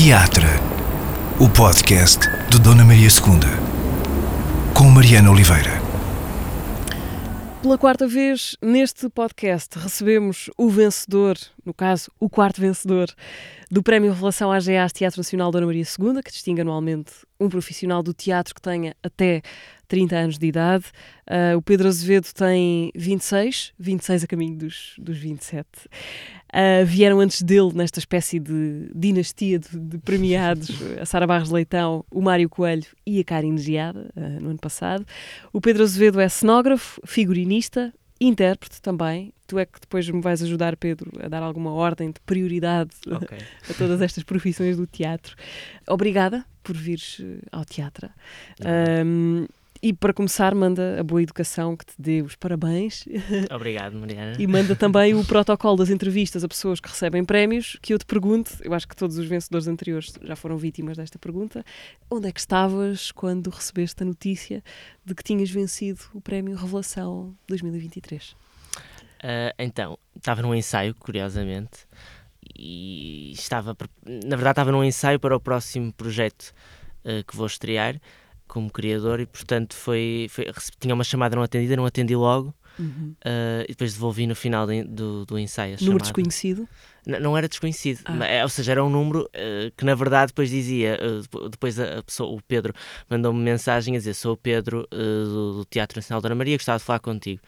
Teatro, o podcast de Dona Maria II, com Mariana Oliveira. Pela quarta vez neste podcast recebemos o vencedor, no caso, o quarto vencedor do Prémio Revelação AGAs Teatro Nacional Dona Maria II, que distingue anualmente um profissional do teatro que tenha até 30 anos de idade. Uh, o Pedro Azevedo tem 26, 26 a caminho dos, dos 27. Uh, vieram antes dele, nesta espécie de dinastia de, de premiados, a Sara Barros Leitão, o Mário Coelho e a Karine Giada, uh, no ano passado. O Pedro Azevedo é cenógrafo, figurinista, intérprete também. Tu é que depois me vais ajudar, Pedro, a dar alguma ordem de prioridade okay. a todas estas profissões do teatro. Obrigada por vires ao teatro. Um, e para começar, manda a boa educação que te dê os parabéns. Obrigado, Mariana. e manda também o protocolo das entrevistas a pessoas que recebem prémios, que eu te pergunto, eu acho que todos os vencedores anteriores já foram vítimas desta pergunta, onde é que estavas quando recebeste a notícia de que tinhas vencido o prémio Revelação 2023? Uh, então, estava num ensaio, curiosamente, e estava, na verdade, estava num ensaio para o próximo projeto uh, que vou estrear, como criador e portanto foi, foi tinha uma chamada não atendida, não atendi logo uhum. uh, e depois devolvi no final de, do, do ensaio. Número chamada. desconhecido? Não, não, era desconhecido, ah. mas, ou seja, era um número uh, que na verdade depois dizia, uh, depois a, a, pessoa, o Pedro mandou-me mensagem a dizer sou o Pedro do, do Teatro Nacional Dona Maria, gostava de falar contigo.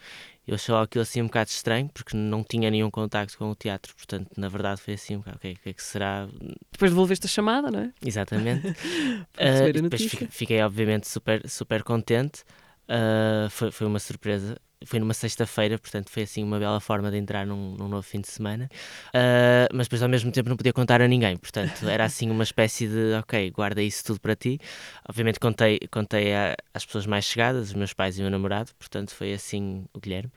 Eu achei aquilo assim um bocado estranho, porque não tinha nenhum contacto com o teatro, portanto, na verdade, foi assim um bocado, ok, o que é que será? Depois devolveste a chamada, não é? Exatamente. uh, depois fiquei, obviamente, super, super contente. Uh, foi, foi uma surpresa. Foi numa sexta-feira, portanto foi assim uma bela forma de entrar num, num novo fim de semana, uh, mas depois ao mesmo tempo não podia contar a ninguém, portanto era assim uma espécie de, ok, guarda isso tudo para ti. Obviamente contei, contei a, às pessoas mais chegadas, os meus pais e o meu namorado, portanto foi assim o Guilherme,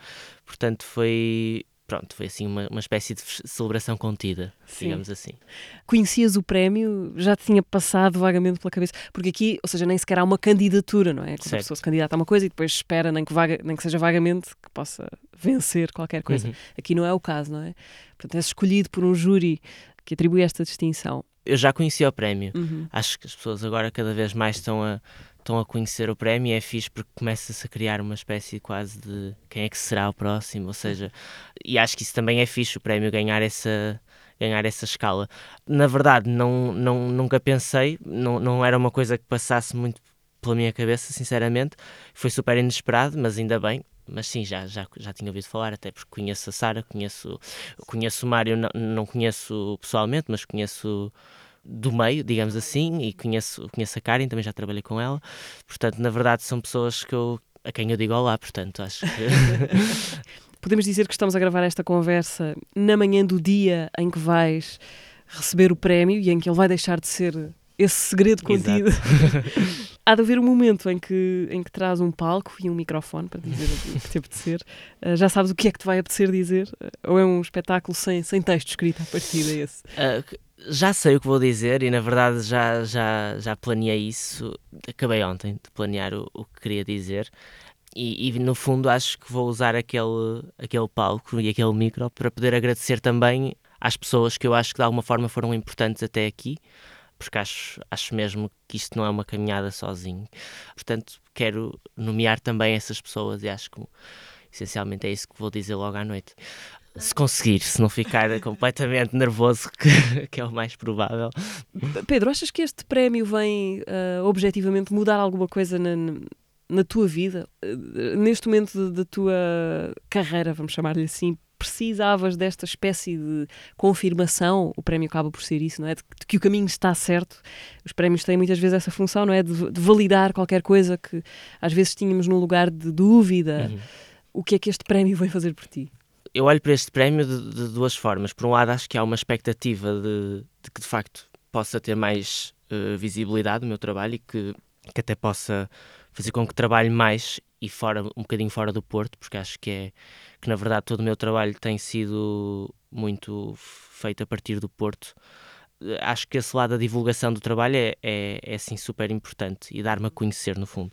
portanto foi, pronto, foi assim uma, uma espécie de celebração contida, Sim. digamos assim. Conhecias o prémio? Já te tinha passado vagamente pela cabeça? Porque aqui, ou seja, nem sequer há uma candidatura, não é? Quando a pessoa se candidata a uma coisa e depois espera, nem que, vaga, nem que seja vagamente, que possa vencer qualquer coisa. Uhum. Aqui não é o caso, não é? Portanto, és escolhido por um júri que atribui esta distinção. Eu já conhecia o prémio. Uhum. Acho que as pessoas agora cada vez mais estão a estão a conhecer o prémio e é fixe porque começa-se a criar uma espécie quase de quem é que será o próximo, ou seja, e acho que isso também é fixe, o prémio ganhar essa ganhar essa escala. Na verdade, não, não, nunca pensei, não, não era uma coisa que passasse muito pela minha cabeça, sinceramente. Foi super inesperado, mas ainda bem. Mas sim, já, já, já tinha ouvido falar, até porque conheço a Sara, conheço, conheço o Mário, não, não conheço pessoalmente, mas conheço do meio, digamos assim, e conheço, conheço a Karen, também já trabalhei com ela. Portanto, na verdade, são pessoas que eu, a quem eu digo olá, portanto, acho que. Podemos dizer que estamos a gravar esta conversa na manhã do dia em que vais receber o prémio e em que ele vai deixar de ser esse segredo contido. Há de haver um momento em que, em que traz um palco e um microfone para dizer o que te apetecer. Uh, já sabes o que é que te vai apetecer dizer? Uh, ou é um espetáculo sem, sem texto escrito a partir desse? Uh, já sei o que vou dizer e na verdade já, já, já planeei isso. Acabei ontem de planear o, o que queria dizer. E, e, no fundo acho que vou usar aquele, aquele palco e aquele micro para poder agradecer também às pessoas que eu acho que de alguma forma foram importantes até aqui, porque acho, acho mesmo que isto não é uma caminhada sozinho. Portanto, quero nomear também essas pessoas e acho que essencialmente é isso que vou dizer logo à noite se conseguir, se não ficar completamente nervoso, que, que, é o mais provável. Pedro, achas que este prémio vem uh, objetivamente mudar alguma coisa na, na tua vida? Uh, neste momento da tua carreira, vamos chamar-lhe assim, precisavas desta espécie de confirmação, o prémio acaba por ser isso, não é? De, de, que o caminho está certo. Os prémios têm muitas vezes essa função, não é? De, de validar qualquer coisa que às vezes tínhamos num lugar de dúvida. Uhum. O que é que este prémio vem fazer por ti? Eu olho para este prémio de, de, duas formas. Por um lado, acho que há uma expectativa de, de que de facto possa ter mais uh, visibilidade no meu trabalho e que, que até possa fazer com que trabalhe mais e fora um bocadinho fora do Porto, porque acho que é que na verdade todo o meu trabalho tem sido muito feito a partir do Porto. Eh, acho que esse lado da divulgação do trabalho é, é, é assim super importante e dar-me a conhecer no fundo.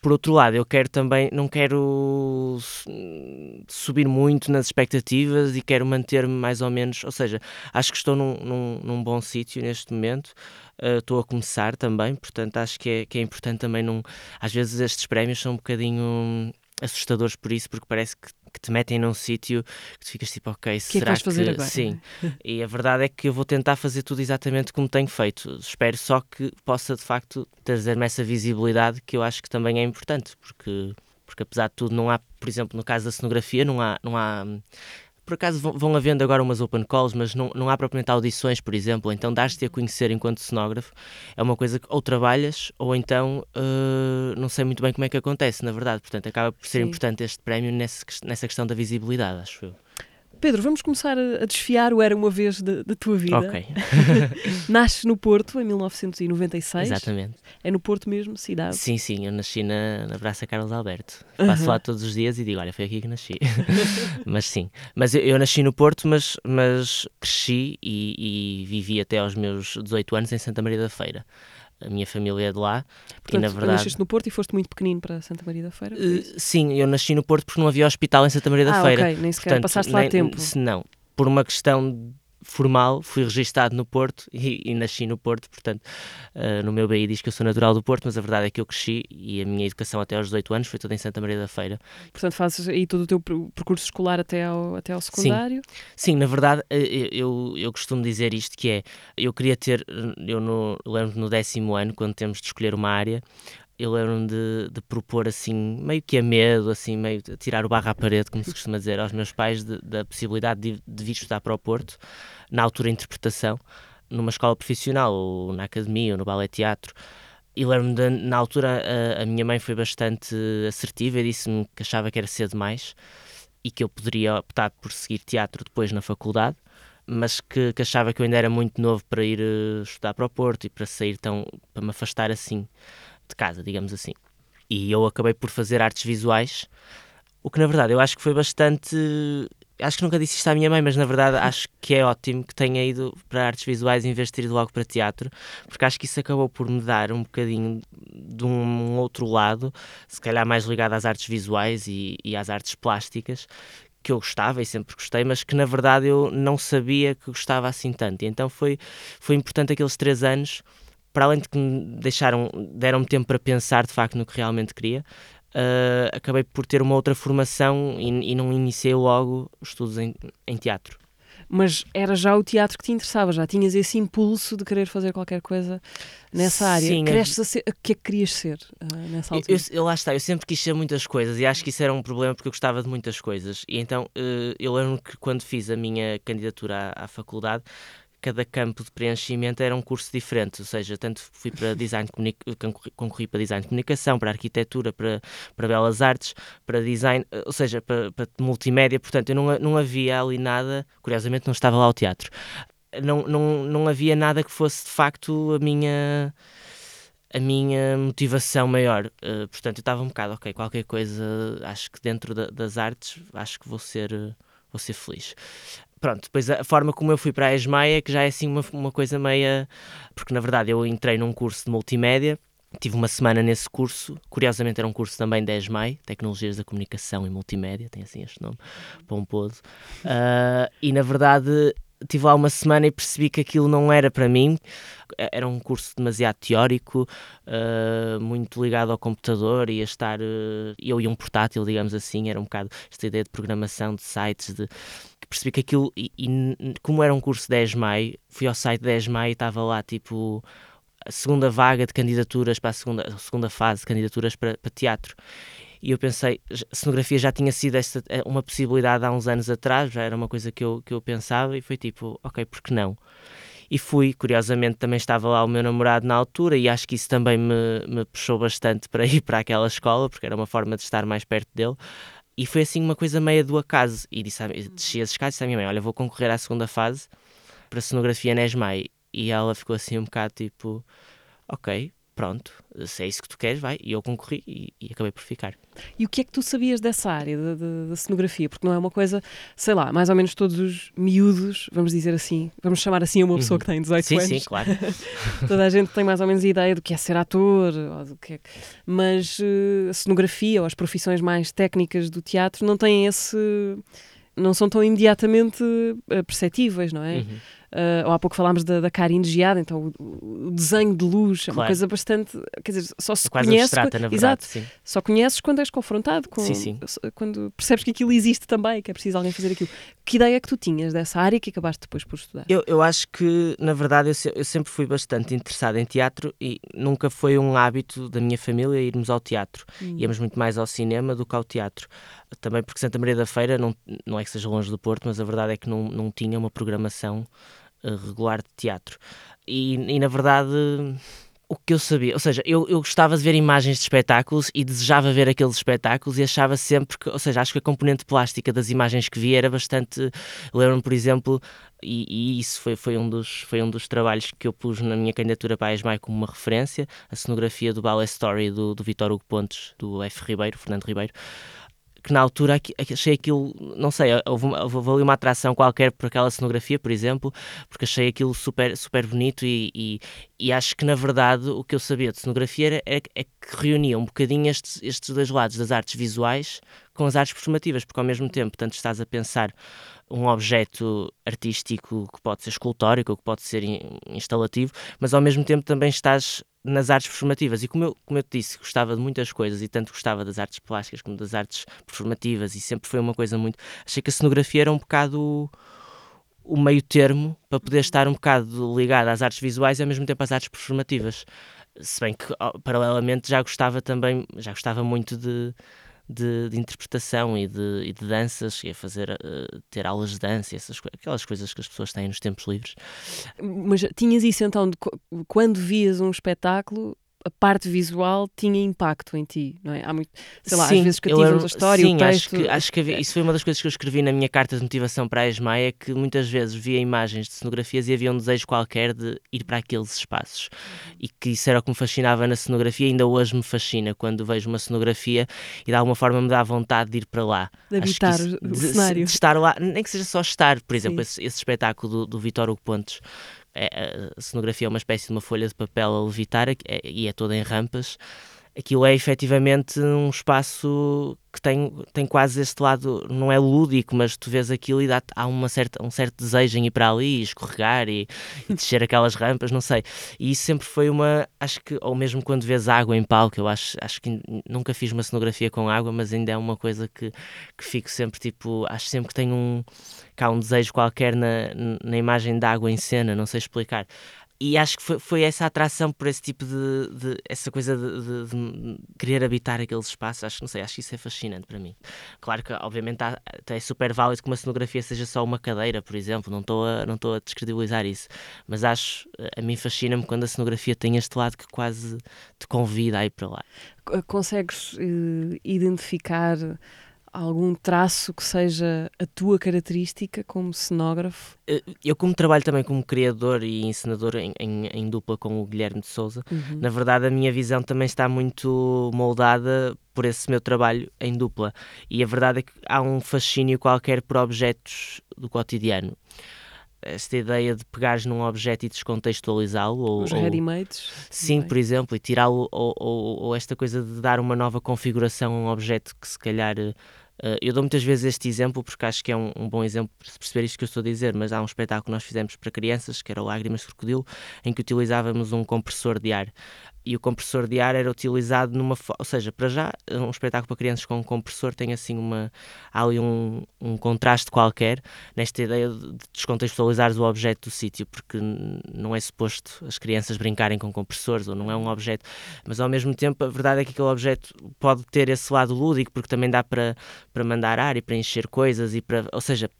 Por outro lado, eu quero também, não quero subir muito nas expectativas e quero manter-me mais ou menos, ou seja, acho que estou num, num, num bom sítio neste momento, uh, estou a começar também, portanto acho que é, que é importante também, não, às vezes estes prémios são um bocadinho assustadores por isso, porque parece que que te metem num sítio que tu ficas tipo, ok, que será é que, fazer agora? Sim. e a verdade é que eu vou tentar fazer tudo exatamente como tenho feito. Espero só que possa de facto trazer-me essa visibilidade que eu acho que também é importante, porque porque apesar de tudo não há, por exemplo, no caso da cenografia, não há, não há por acaso vão havendo agora umas open calls, mas não, não há propriamente audições, por exemplo. Então, dar-te a conhecer enquanto cenógrafo é uma coisa que ou trabalhas ou então uh, não sei muito bem como é que acontece, na verdade. Portanto, acaba por ser Sim. importante este prémio nesse, nessa questão da visibilidade, acho eu. Pedro, vamos começar a desfiar o Era Uma Vez da tua vida. Ok. Nasces no Porto em 1996. Exatamente. É no Porto mesmo, cidade? Sim, sim. Eu nasci na, na Praça Carlos Alberto. Passo lá todos os dias e digo, olha, foi aqui que nasci. mas sim. Mas eu, eu, nasci no Porto, mas, mas cresci e, e vivi até aos meus 18 anos em Santa Maria da Feira a minha família é de lá. Portanto, e na verdade. Nasceste no Porto e foste muito pequenino para Santa Maria da Feira? Uh, sim, eu nasci no Porto porque não havia hospital em Santa Maria da ah, Feira. Ok, nem sequer Portanto, passaste lá nem, tempo. Não, por uma questão formal, fui registado no Porto e, e nasci no Porto, portanto, uh, no meu BI diz que eu sou natural do Porto, mas a verdade é que eu cresci e a minha educação até aos 18 anos foi toda em Santa Maria da Feira. Portanto, fazes aí todo o teu percurso escolar até ao, até ao secundário? Sim, Sim na verdade, eh, eu, eu costumo dizer isto, que é, eu queria ter, eu no, lembro no décimo ano, quando temos de escolher uma área, eu lembro-me de, de, propor assim, meio que a medo, assim, meio tirar o barro à parede, como se costuma dizer, aos meus pais de, da possibilidade de, de vir estudar para o Porto, na altura interpretação, numa escola profissional, ou na academia, ou no ballet teatro. E lembro-me, na altura, a, a, minha mãe foi bastante assertiva e disse-me que achava que era cedo demais e que eu poderia optar por seguir teatro depois na faculdade, mas que, que achava que eu ainda era muito novo para ir uh, estudar para o Porto e para sair tão, para me afastar assim de casa, digamos assim. E eu acabei por fazer artes visuais, o que na verdade eu acho que foi bastante. Acho que nunca disse isto à minha mãe, mas na verdade acho que é ótimo que tenha ido para artes visuais em vez de ter ido logo para teatro, porque acho que isso acabou por me dar um bocadinho de um outro lado, se calhar mais ligado às artes visuais e, e às artes plásticas, que eu gostava e sempre gostei, mas que na verdade eu não sabia que gostava assim tanto. E então foi, foi importante aqueles três anos para além de que me deixaram, deram-me tempo para pensar de facto no que realmente queria, uh, acabei por ter uma outra formação e, e não iniciei logo estudos em, em, teatro. Mas era já o teatro que te interessava, já tinhas esse impulso de querer fazer qualquer coisa nessa área. Sim, a ser, o que é que querias ser uh, nessa altura? Eu, eu, lá está, eu sempre quis ser muitas coisas e acho que isso era um problema porque eu gostava de muitas coisas. E então uh, eu lembro que quando fiz a minha candidatura à, à faculdade, cada campo de preenchimento era um curso diferente, ou seja, tanto fui para design de concorri para design de comunicação, para arquitetura, para, para belas artes, para design, eh, ou seja, para, para multimédia, portanto, eu não, não havia ali nada, curiosamente não estava lá o teatro, não, não, não havia nada que fosse de facto a minha a minha motivação maior. Uh, portanto, eu estava um bocado, ok, qualquer coisa, acho que dentro da, das artes, acho que vou ser, vou ser feliz pronto, depois a forma como eu fui para a ESMAIA, que já é assim uma, uma coisa meia. Porque na verdade eu entrei num curso de multimédia, tive uma semana nesse curso, curiosamente era um curso também da ESMAI, Tecnologias da Comunicação e Multimédia, tem assim este nome pomposo. Uh, e na verdade tive lá uma semana e percebi que aquilo não era para mim. Era um curso demasiado teórico, uh, muito ligado ao computador, ia estar uh, eu e um portátil, digamos assim, era um bocado esta ideia de programação de sites, de percebi que aquilo, e, e, como era um curso 10 Maio, fui ao site 10 Maio e estava lá tipo a segunda vaga de candidaturas para a segunda, a segunda fase de candidaturas para, para teatro. E eu pensei, a cenografia já tinha sido esta, eh, uma possibilidade há uns anos atrás, já era uma coisa que eu, que eu pensava, e foi tipo, ok, por que não? E fui, curiosamente também estava lá o meu namorado na altura, e acho que isso também me, me puxou bastante para ir para aquela escola, porque era uma forma de estar mais perto dele. E foi assim uma coisa meia do acaso. E disse, desci as escadas e disse à minha mãe: Olha, vou concorrer à segunda fase para a cenografia Nesmai. E ela ficou assim um bocado tipo: Ok, pronto, se é isso que tu queres, vai. E eu concorri e, e acabei por ficar. E o que é que tu sabias dessa área da cenografia? Porque não é uma coisa, sei lá, mais ou menos todos os miúdos, vamos dizer assim, vamos chamar assim a uma pessoa uhum. que tem 18 sim, anos. Sim, sim, claro. Toda a gente tem mais ou menos ideia do que é ser ator, ou do que é... mas uh, a cenografia ou as profissões mais técnicas do teatro não têm esse. não são tão imediatamente uh, perceptíveis, não é? Uhum. Uh, ou há pouco falámos da, da Karine Geada, então o, o, desenho de luz é uma coisa bastante. Quer dizer, só se é quase conhece. Abstrata, na verdade, exato, sim. Só conheces quando és confrontado com. Sim, sim. Quando percebes que aquilo existe também, que é preciso alguém fazer aquilo. Que ideia é que tu tinhas dessa área que acabaste depois por estudar? Eu, eu acho que, na verdade, eu, eu sempre fui bastante interessado em teatro e nunca foi um hábito da minha família irmos ao teatro. Hum. Íamos muito mais ao cinema do que ao teatro. Também porque Santa Maria da Feira não, não é que seja longe do Porto, mas a verdade é que não, não tinha uma programação regular de teatro. E, e na verdade o que eu sabia, ou seja, eu, eu gostava de ver imagens de espetáculos e desejava ver aqueles espetáculos e achava sempre que, ou seja, acho que a componente plástica das imagens que via era bastante. Lembro-me, por exemplo, e, e, isso foi, foi, um dos, foi um dos trabalhos que eu pus na minha candidatura para a ESMAI como uma referência, a cenografia do Ballet Story do, do Vitor Hugo Pontes, do F. Ribeiro, Fernando Ribeiro que na altura achei aquilo, não sei, houve, houve ali uma atração qualquer por aquela cenografia, por exemplo, porque achei aquilo super, super bonito e, e, e acho que na verdade o que eu sabia de cenografia é, é que reunia um bocadinho estes, estes dois lados das artes visuais com as artes performativas, porque ao mesmo tempo, tanto estás a pensar um objeto artístico que pode ser escultórico, que pode ser instalativo, mas ao mesmo tempo também estás nas artes performativas. E como eu, como eu te disse, gostava de muitas coisas e tanto gostava das artes plásticas como das artes performativas e sempre foi uma coisa muito. Achei que a cenografia era um bocado o meio termo para poder estar um bocado ligado às artes visuais e ao mesmo tempo às artes performativas. Se bem que, paralelamente, já gostava também, já gostava muito de de, de interpretação e de, e de danças, e a fazer, uh, ter aulas de dança, essas, aquelas coisas que as pessoas têm nos tempos livres. Mas tinhas isso então, de, quando vias um espetáculo, a parte visual tinha impacto em ti, não é? Há muito, sei lá, sim, às vezes cativam a história, sim, o texto... acho que, acho que havia, isso foi uma das coisas que eu escrevi na minha carta de motivação para a ESMAI, é que muitas vezes via imagens de cenografias e havia um desejo qualquer de ir para aqueles espaços. E que isso era o que me fascinava na cenografia, ainda hoje me fascina quando vejo uma cenografia e de alguma forma me dá vontade de ir para lá. De habitar isso, o de, cenário. De estar lá, nem que seja só estar, por exemplo, esse, esse, espetáculo do, do Vitor Hugo Pontes, é, a cenografia é uma espécie de uma folha de papel a levitar é, e é toda em rampas. Aquilo é efetivamente um espaço que tem, tem quase este lado, não é lúdico, mas tu vês aquilo e dá há uma certa, um certo desejo em ir para ali, e escorregar e, e descer aquelas rampas, não sei. E isso sempre foi uma, acho que, ou mesmo quando vês água em palco, eu acho, acho que nunca fiz uma cenografia com água, mas ainda é uma coisa que, que fico sempre tipo, acho sempre que tem um, que há um desejo qualquer na, na imagem da água em cena, não sei explicar e acho que foi, foi, essa atração por esse tipo de, de essa coisa de, de, de, querer habitar aqueles espaços, acho que não sei, acho que isso é fascinante para mim. Claro que obviamente há, é super válido que uma cenografia seja só uma cadeira, por exemplo, não estou a, não estou a descredibilizar isso, mas acho, a mim fascina-me quando a cenografia tem este lado que quase te convida a ir para lá. Consegues uh, identificar algum traço que seja a tua característica como cenógrafo? Eh, eu, como trabalho também como criador e ensinador em, em, em dupla com o Guilherme de Souza, uhum. na verdade a minha visão também está muito moldada por esse meu trabalho em dupla. E a verdade é que há um fascínio qualquer por objetos do cotidiano esta ideia de pegares num objeto e descontextualizá-lo. Os ready-mades. Sim, por exemplo, e tirá-lo, ou, ou, ou, esta coisa de dar uma nova configuração a um objeto que se calhar Uh, eu dou muitas vezes este exemplo porque acho que é um, um, bom exemplo para perceber isto que eu estou a dizer, mas há um espetáculo que nós fizemos para crianças, que era Lágrimas de Crocodilo, em que utilizávamos um compressor de ar e o compressor de ar era utilizado numa. Ou seja, para já, um espetáculo para crianças com um compressor tem assim uma. Há ali um, um contraste qualquer nesta ideia de descontextualizar o objeto do sítio, porque não é suposto as crianças brincarem com compressores ou não é um objeto, mas ao mesmo tempo a verdade é que aquele objeto pode ter esse lado lúdico, porque também dá para, para mandar ar e para encher coisas e para. Ou seja,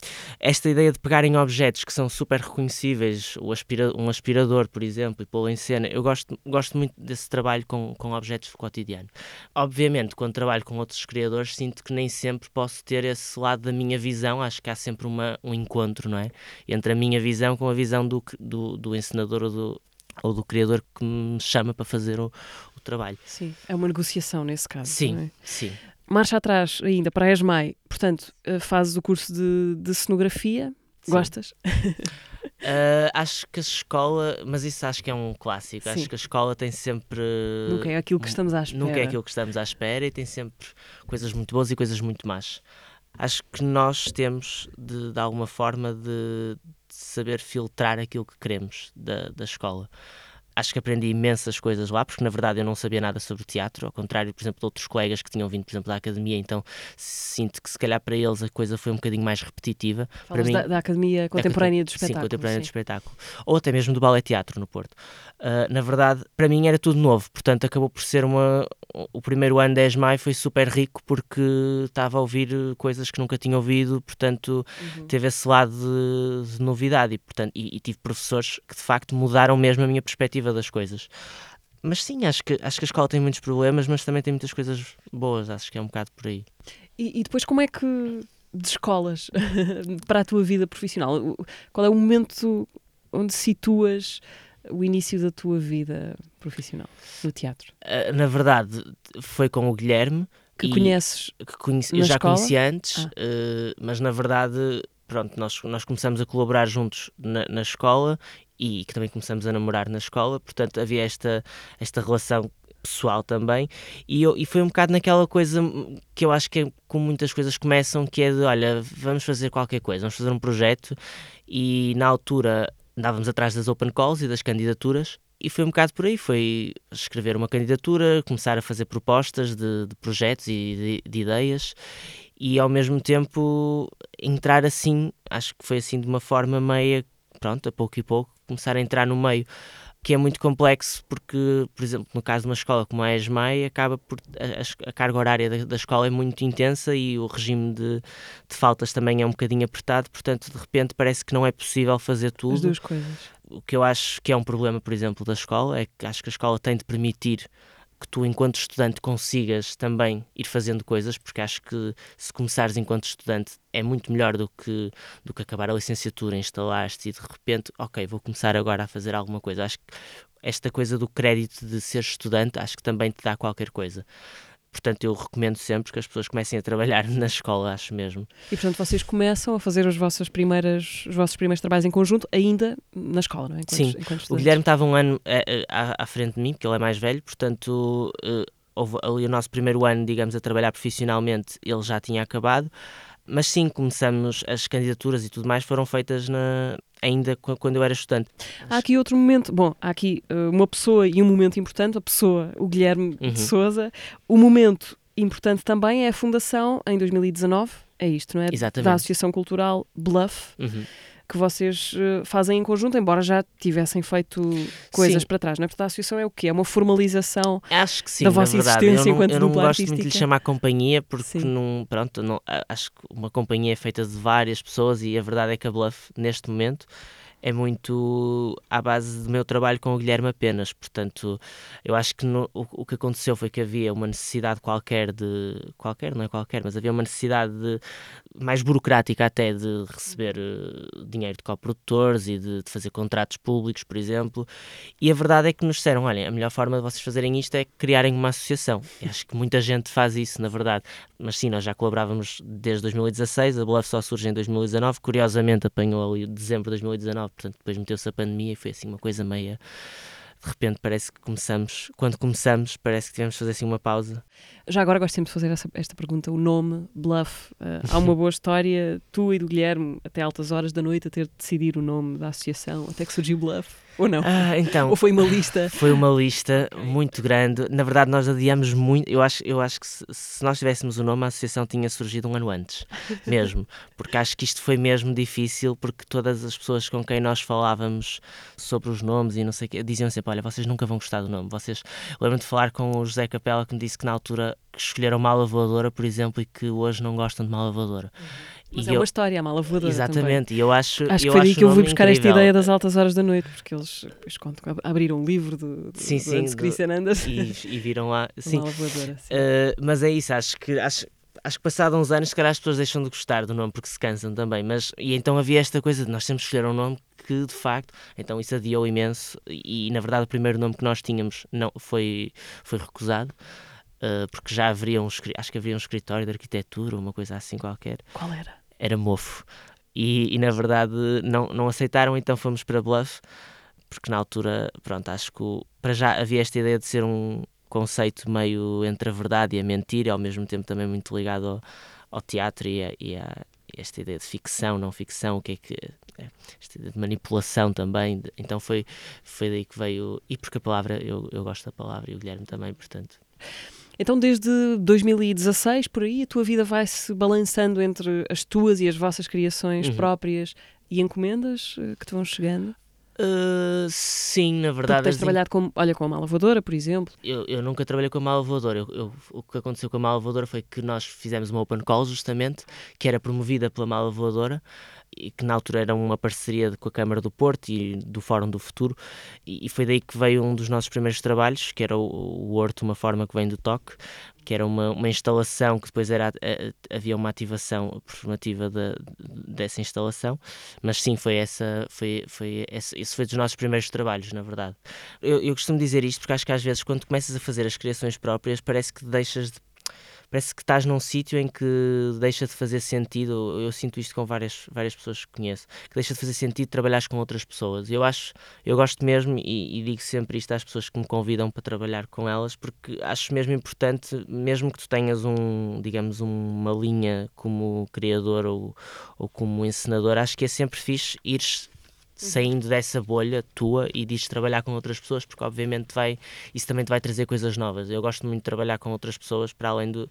esta ideia de pegarem objetos que são super reconhecíveis, aspira, um aspirador, por exemplo, e pô-lo em cena, eu gosto, gosto muito desse trabalho com, com objetos do cotidiano. Obviamente, quando trabalho com outros criadores, sinto que nem sempre posso ter esse lado da minha visão, acho que há sempre uma, um encontro, não é? Entre a minha visão com a visão do, do, do encenador ou do, ou do criador que me chama para fazer o, o trabalho. Sim, é uma negociação nesse caso. Sim, é? sim. Marcha atrás ainda para a ESMAI, portanto, eh, fazes o curso de, de cenografia, Sim. gostas? Uh, acho que a escola, mas isso acho que é um clássico. Sim. Acho que a escola tem sempre. Nunca é aquilo que estamos à espera. Nunca é aquilo que estamos à espera e tem sempre coisas muito boas e coisas muito más. Acho que nós temos, de, de alguma forma, de, de saber filtrar aquilo que queremos da, da escola acho que aprendi imensas coisas lá, porque na verdade eu não sabia nada sobre teatro, ao contrário, por exemplo, de outros colegas que tinham vindo, por exemplo, da academia, então sinto que se calhar para eles a coisa foi um bocadinho mais repetitiva. Falas para mim, da, da Academia Contemporânea do Sim, Espetáculo. contemporânea do sim. espetáculo. Ou até mesmo do Ballet Teatro no Porto. Uh, na verdade, para mim era tudo novo, portanto acabou por ser uma. O primeiro ano 10 de maio foi super rico porque estava a ouvir coisas que nunca tinha ouvido, portanto Uhum. teve esse lado de, de novidade e, portanto, e, e tive professores que de facto mudaram mesmo a minha perspectiva das coisas. Mas sim, acho que, acho que a escola tem muitos problemas, mas também tem muitas coisas boas, acho que é um bocado por aí. E, e depois como é que descolas para a tua vida profissional? Qual é o momento onde situas o início da tua vida profissional no teatro? Uh, na verdade, foi com o Guilherme, Que conheces que conheci, eu já escola? conheci antes, Ah. eh, mas na verdade, pronto, nós, nós começamos a colaborar juntos na, na escola e que também começamos a namorar na escola, portanto havia esta, esta relação pessoal também. E, eu, e foi um bocado naquela coisa que eu acho que é como muitas coisas começam que é de, olha, vamos fazer qualquer coisa, vamos fazer um projeto. E na altura andávamos atrás das open calls e das candidaturas e foi um bocado por aí, foi escrever uma candidatura, começar a fazer propostas de, de projetos e de, de ideias e ao mesmo tempo entrar assim, acho que foi assim de uma forma meia, pronto, a pouco e pouco, começar a entrar no meio, que é muito complexo porque, por exemplo, no caso de uma escola como a ESMAI, acaba por a, a carga horária da, da, escola é muito intensa e o regime de, de, faltas também é um bocadinho apertado, portanto, de repente parece que não é possível fazer tudo. As duas coisas. O que eu acho que é um problema, por exemplo, da escola é que acho que a escola tem de permitir que tu, enquanto estudante, consigas também ir fazendo coisas, porque acho que se começares enquanto estudante é muito melhor do que, do que acabar a licenciatura, instalaste e de repente, ok, vou começar agora a fazer alguma coisa. Acho que esta coisa do crédito de ser estudante, acho que também te dá qualquer coisa. Portanto, eu recomendo sempre que as pessoas comecem a trabalhar na escola, acho mesmo. E, portanto, vocês começam a fazer as vossas primeiras, os vossos primeiros trabalhos em conjunto ainda na escola, não é? Enquanto, Sim, enquanto o Guilherme estava um ano à, à, frente de mim, porque ele é mais velho, portanto, uh, houve ali o nosso primeiro ano, digamos, a trabalhar profissionalmente, ele já tinha acabado. Mas sim, começamos, as candidaturas e tudo mais foram feitas na, ainda quando eu era estudante. Há aqui outro momento, bom, há aqui uh, uma pessoa e um momento importante, a pessoa, o Guilherme uhum. de Souza. O momento importante também é a fundação, em 2019, é isto, não é? Exatamente. Da Associação Cultural Bluff. Uhum. Que vocês uh, fazem em conjunto, embora já tivessem feito coisas Sim. para trás, não é? Portanto, a associação é o quê? É uma formalização acho que sim, da vossa verdade. existência eu não, enquanto eu não gosto artística. muito de lhe chamar companhia porque Sim. não, pronto, não, acho que uma companhia é feita de várias pessoas e a verdade é que a Bluff, neste momento, é muito à base do meu trabalho com o Guilherme apenas. Portanto, eu acho que no, o, o, que aconteceu foi que havia uma necessidade qualquer de. qualquer, não é qualquer, mas havia uma necessidade de, mais burocrática até de receber uh, dinheiro de coprodutores e de, de, fazer contratos públicos, por exemplo. E a verdade é que nos disseram: olha, a melhor forma de vocês fazerem isto é criarem uma associação. E acho que muita gente faz isso, na verdade. Mas sim, nós já colaborávamos desde 2016, a Bluff só surge em 2019. Curiosamente, apanhou ali dezembro de 2019 portanto depois meteu-se a pandemia e foi assim uma coisa meia de repente parece que começamos quando começamos parece que tivemos de fazer assim uma pausa já agora gosto sempre de fazer essa, esta pergunta o nome, Bluff, uh, há uma boa história tu e do Guilherme até altas horas da noite a ter de decidir o nome da associação até que surgiu Bluff ou não? Ah, então, ou foi uma lista? Foi uma lista muito grande. Na verdade, nós adiamos muito. Eu acho, eu acho que se, se, nós tivéssemos o nome, a associação tinha surgido um ano antes, mesmo. Porque acho que isto foi mesmo difícil, porque todas as pessoas com quem nós falávamos sobre os nomes e não sei o quê, diziam sempre: olha, vocês nunca vão gostar do nome. Vocês. Lembro de falar com o José Capela que me disse que na altura que escolheram mala voadora, por exemplo, e que hoje não gostam de mala voadora. Mas e é uma história, a mala voadora. Exatamente, também. e eu acho. Acho que eu foi daí que eu fui buscar incrível. esta ideia das altas horas da noite, porque eles depois contam, abriram um livro do, do, sim, do sim, Hans Christian Andersen. E, e, viram lá. Sim. Mala voadora, sim. Uh, mas é isso, acho que. Acho, acho que passados uns anos, se calhar as pessoas deixam de gostar do nome porque se cansam também, mas e então havia esta coisa de nós temos que escolher um nome que de facto, então isso adiou imenso e, e na verdade o primeiro nome que nós tínhamos não foi, foi recusado. Uh, porque já haveria um, acho que havia um escritório de arquitetura, uma coisa assim qualquer. Qual era? Era mofo. E, e na verdade não, não aceitaram, então fomos para Bluff, porque na altura, pronto, acho que o, para já havia esta ideia de ser um, conceito meio entre a verdade e a mentira, e ao mesmo tempo também muito ligado ao, ao teatro e a, e a, esta ideia de ficção, não ficção, o que é que. É, esta ideia de manipulação também. Então foi, foi daí que veio. E porque a palavra, eu, eu gosto da palavra e o Guilherme também, portanto. Então, desde 2016, por aí, a tua vida vai-se balançando entre as tuas e as vossas criações uhum. próprias e encomendas eh, que te vão chegando? Uh, sim, na verdade. Porque tens trabalhado com, olha, com a mala voadora, por exemplo. Eu, eu nunca trabalhei com a mala voadora. Eu, eu, o que aconteceu com a mala voadora foi que nós fizemos uma open call, justamente, que era promovida pela mala voadora e que na altura era uma parceria com a Câmara do Porto e do Fórum do Futuro, e, foi daí que veio um dos nossos primeiros trabalhos, que era o, o Horto, uma forma que vem do toque, que era uma, uma instalação que depois era, havia uma ativação performativa de, dessa instalação, mas sim, foi essa, foi, foi esse, esse foi dos nossos primeiros trabalhos, na verdade. Eu, eu costumo dizer isto porque acho que às vezes quando começas a fazer as criações próprias parece que deixas de parece que estás num sítio em que deixa de fazer sentido. Eu sinto isto com várias, várias pessoas que conheço, que deixa de fazer sentido trabalhar com outras pessoas. Eu acho, eu gosto mesmo e, e, digo sempre isto às pessoas que me convidam para trabalhar com elas, porque acho mesmo importante, mesmo que tu tenhas um, digamos, uma linha como criador ou, ou como encenador, acho que é sempre fixe ires saindo dessa bolha tua e de trabalhar com outras pessoas, porque obviamente vai, isso também te vai trazer coisas novas. Eu gosto muito de trabalhar com outras pessoas, para além do.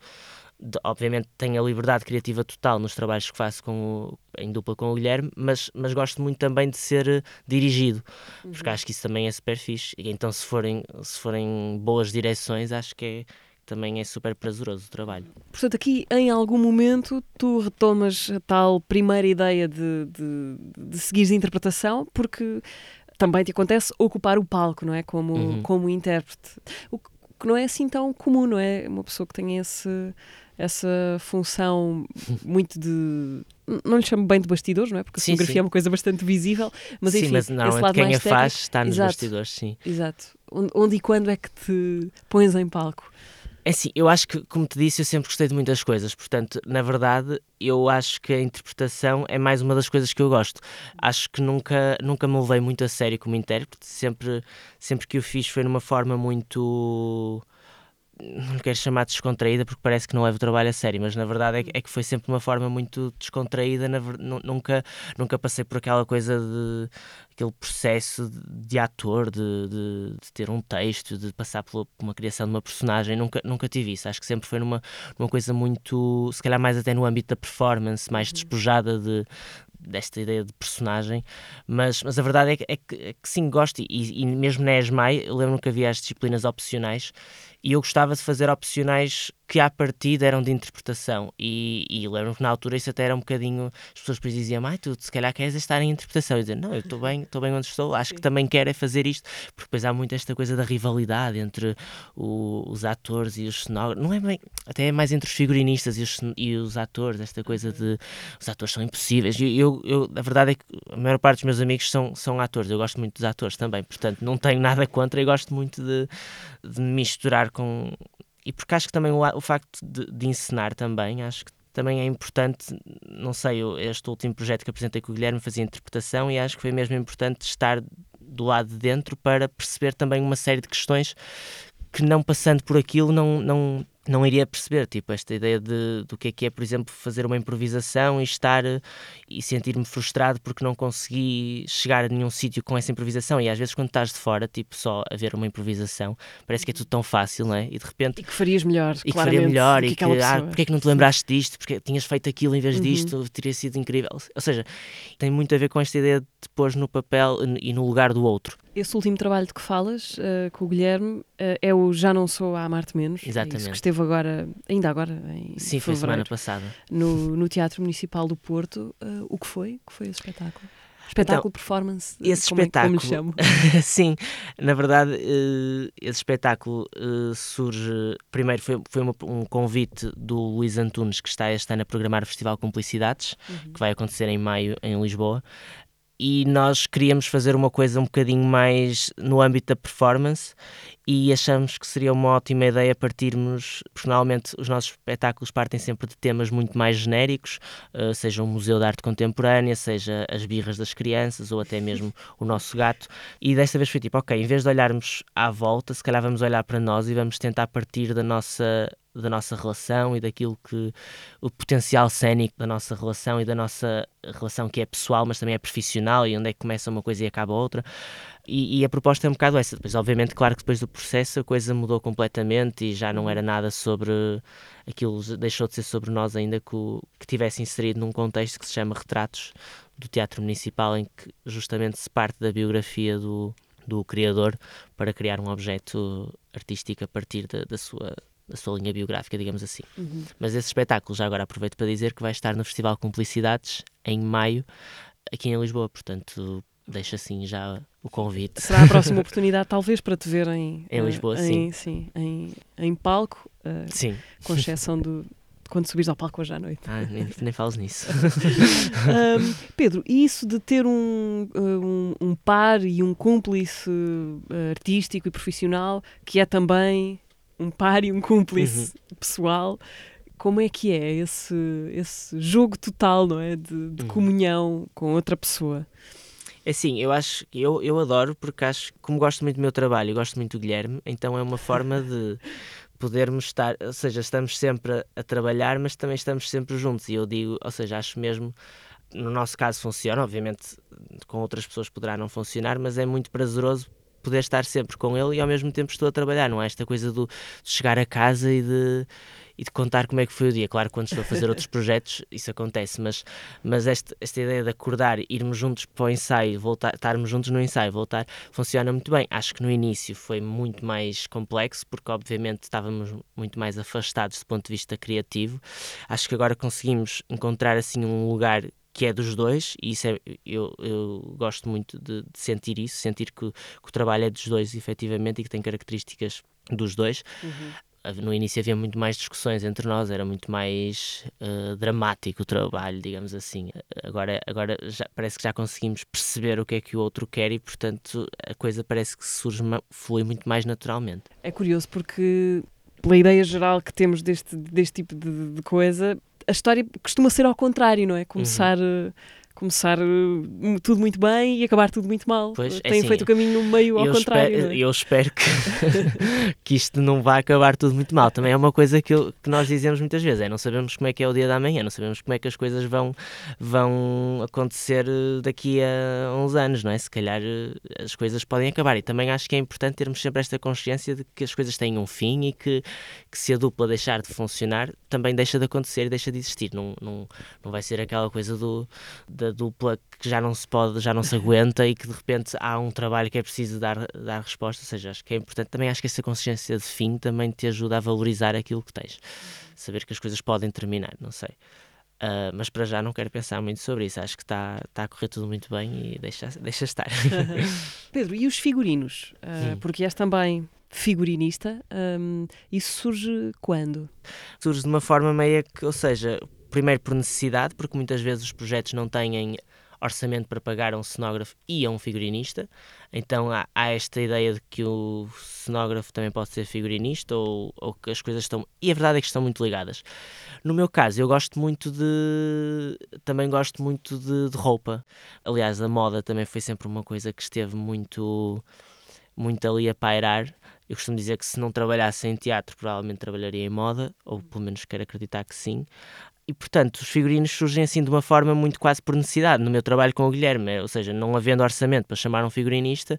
De, obviamente tenho a liberdade criativa total nos trabalhos que faço com o, em dupla com o Guilherme, mas, mas gosto muito também de ser eh, dirigido, porque uhum. acho que isso também é super fixe. E então, se forem, se forem boas direções, acho que é, também é super prazeroso o trabalho. Portanto, aqui em algum momento tu retomas a tal primeira ideia de, de, de seguires a interpretação, porque também te acontece ocupar o palco, não é? Como, uhum. como intérprete. O que não é assim tão comum, não é? Uma pessoa que tem esse, essa função muito de. Não lhe chamo bem de bastidores, não é? Porque a fotografia é uma coisa bastante visível, mas enfim, sim, mas não, esse lado quem a faz está nos Exato. bastidores, sim. Exato. Onde, onde e quando é que te pões em palco? É assim, eu acho que, como te disse, eu sempre gostei de muitas coisas, portanto, na verdade, eu acho que a interpretação é mais uma das coisas que eu gosto. Acho que nunca, nunca me levei muito a sério como intérprete, sempre, sempre que o fiz foi numa forma muito não quero chamar de descontraída porque parece que não levo o trabalho a sério, mas na verdade é, é que foi sempre uma forma muito descontraída. Na, nunca, nunca passei por aquela coisa de aquele processo de, de ator, de, de, de, ter um texto, de passar por uma criação de uma personagem. Nunca, nunca tive isso. Acho que sempre foi numa, numa coisa muito, se calhar mais até no âmbito da performance, mais uhum. despojada de, desta ideia de personagem, mas, mas a verdade é que, é que, é que sim, gosto, e, e mesmo na ESMAI, eu lembro que havia as disciplinas opcionais, e eu gostava de fazer opcionais que à partida eram de interpretação. E, e lembro que na altura isso até era um bocadinho. As pessoas depois diziam, ai, tu se calhar queres estar em interpretação. E dizer, não, eu estou bem, estou bem onde estou, acho que também quero é fazer isto, porque depois há muito esta coisa da rivalidade entre o, os atores e os cenógrafos. Não é bem, até é mais entre os figurinistas e os, e os atores, esta coisa de os atores são impossíveis. Eu, eu, eu, a verdade é que a maior parte dos meus amigos são, são atores, eu gosto muito dos atores também, portanto não tenho nada contra e gosto muito de, de misturar com e porque acho que também o, o facto de, de encenar também, acho que também é importante, não sei, este último projeto que apresentei com o Guilherme fazia interpretação e acho que foi mesmo importante estar do lado de dentro para perceber também uma série de questões que não passando por aquilo não, não, não iria perceber, tipo, esta ideia de, do que é que é, por exemplo, fazer uma improvisação e estar e sentir-me frustrado porque não consegui chegar a nenhum sítio com essa improvisação. E às vezes, quando estás de fora, tipo, só a ver uma improvisação, parece que é tudo tão fácil, não é? E de repente. E que farias melhor, E que faria melhor, e que, ah, porque é que não te lembraste disto? Porque tinhas feito aquilo em vez uhum. disto, teria sido incrível. Ou seja, tem muito a ver com esta ideia de pôr no papel e no lugar do outro. Esse último trabalho de que falas uh, com o Guilherme uh, é o Já Não Sou a Amarte Menos. Exatamente. É que esteve agora, ainda agora, em Sim, foi semana passada. No, no Teatro Municipal do Porto. Uh, o que foi? O que foi esse espetáculo? Espetáculo, então, performance, esse como espetáculo, é, como lhe chamo? sim, na verdade, esse espetáculo surge, primeiro foi, foi um convite do Luís Antunes, que está este ano a programar o Festival Cumplicidades, uhum. que vai acontecer em maio em Lisboa, e nós queríamos fazer uma coisa um bocadinho mais no âmbito da performance e achamos que seria uma ótima ideia partirmos, personalmente os nossos espetáculos partem sempre de temas muito mais genéricos, uh, seja um museu de arte contemporânea, seja as birras das crianças ou até mesmo o nosso gato, e desta vez foi tipo, ok, em vez de olharmos à volta, se calhar vamos olhar para nós e vamos tentar partir da nossa da nossa relação e daquilo que o potencial cénico da nossa relação e da nossa relação que é pessoal, mas também é profissional e onde é que começa uma coisa e acaba outra. E, e, a proposta é um bocado essa. Depois, obviamente, claro que depois do processo a coisa mudou completamente e já não era nada sobre aquilo, deixou de ser sobre nós ainda que, o, que tivesse inserido num contexto que se chama Retratos do Teatro Municipal, em que justamente se parte da biografia do, do criador para criar um objeto artístico a partir da, da sua da sua linha biográfica, digamos assim. Uhum. Mas esse espetáculo, já agora aproveito para dizer que vai estar no Festival Cumplicidades em maio, aqui em Lisboa, portanto deixo assim já o convite. Será a próxima oportunidade, talvez, para te ver em, em Lisboa, uh, sim. Em, sim, em, em palco, uh, sim. com exceção do, quando subires ao palco hoje à noite. Ah, nem, nem fales nisso. um, Pedro, e isso de ter um, um, um par e um cúmplice artístico e profissional que é também um par e um cúmplice uhum. pessoal. Como é que é esse, esse jogo total, não é? De, de uhum. comunhão com outra pessoa? É assim, eu acho que eu, eu adoro porque acho como gosto muito do meu trabalho e gosto muito do Guilherme, então é uma forma de podermos estar, ou seja, estamos sempre a, a, trabalhar, mas também estamos sempre juntos. E eu digo, ou seja, acho mesmo, no nosso caso funciona, obviamente com outras pessoas poderá não funcionar, mas é muito prazeroso poder estar sempre com ele e ao mesmo tempo estou a trabalhar, não é esta coisa do, de chegar a casa e de, e de contar como é que foi o dia. Claro, quando estou a fazer outros projetos isso acontece, mas, mas esta, esta ideia de acordar, irmos juntos para o ensaio, voltar, estarmos juntos no ensaio, voltar, funciona muito bem. Acho que no início foi muito mais complexo, porque obviamente estávamos muito mais afastados do ponto de vista criativo. Acho que agora conseguimos encontrar assim um lugar que é dos dois, e isso é, eu, eu gosto muito de, de sentir isso, sentir que, que, o trabalho é dos dois, efetivamente, e que tem características dos dois. Uhum. No início havia muito mais discussões entre nós, era muito mais uh, dramático o trabalho, digamos assim. Agora, agora já, parece que já conseguimos perceber o que é que o outro quer e, portanto, a coisa parece que surge, flui muito mais naturalmente. É curioso porque, pela ideia geral que temos deste, deste tipo de, de coisa, a história costuma ser ao contrário, não é? Começar. Uhum começar uh, tudo muito bem e acabar tudo muito mal. Pois, é Tem assim, feito o caminho no meio ao contrário. Espero, é? Eu espero que, que isto não vá acabar tudo muito mal. Também é uma coisa que, eu, que nós dizemos muitas vezes: é não sabemos como é que é o dia da manhã, não sabemos como é que as coisas vão, vão acontecer uh, daqui a uns anos, não é? Se calhar uh, as coisas podem acabar. E também acho que é importante termos sempre esta consciência de que as coisas têm um fim e que, que se a dupla deixar de funcionar, também deixa de acontecer e deixa de existir. Não, não, não vai ser aquela coisa do, da dupla que já não se pode, já não se aguenta e que de repente há um trabalho que é preciso dar, dar resposta. Ou seja, acho que é importante. Também acho que essa consciência de fim também te ajuda a valorizar aquilo que tens. Saber que as coisas podem terminar, não sei. Uh, mas para já não quero pensar muito sobre isso. Acho que está tá a correr tudo muito bem e deixa, deixa estar. Pedro, e os figurinos? Uh, porque és também figurinista. Um, isso surge quando? Surge de uma forma meia que, ou seja, primeiro por necessidade, porque muitas vezes os projetos não têm orçamento para pagar a um cenógrafo e a um figurinista. Então há, há, esta ideia de que o cenógrafo também pode ser figurinista ou, ou, que as coisas estão. E a verdade é que estão muito ligadas. No meu caso, eu gosto muito de. Também gosto muito de, de roupa. Aliás, a moda também foi sempre uma coisa que esteve muito. Muito ali a pairar. Eu costumo dizer que se não trabalhasse em teatro, provavelmente trabalharia em moda, ou pelo menos quero acreditar que sim. E, portanto, os figurinos surgem assim de uma forma muito quase por necessidade. No meu trabalho com o Guilherme, ou seja, não havendo orçamento para chamar um figurinista,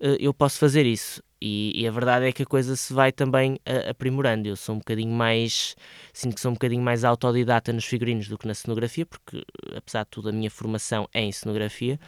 eh, eu posso fazer isso. E, e, a verdade é que a coisa se vai também aprimorando. Eu sou um bocadinho mais. Sinto que sou um bocadinho mais autodidata nos figurinos do que na cenografia, porque, apesar de tudo, a minha formação é em cenografia.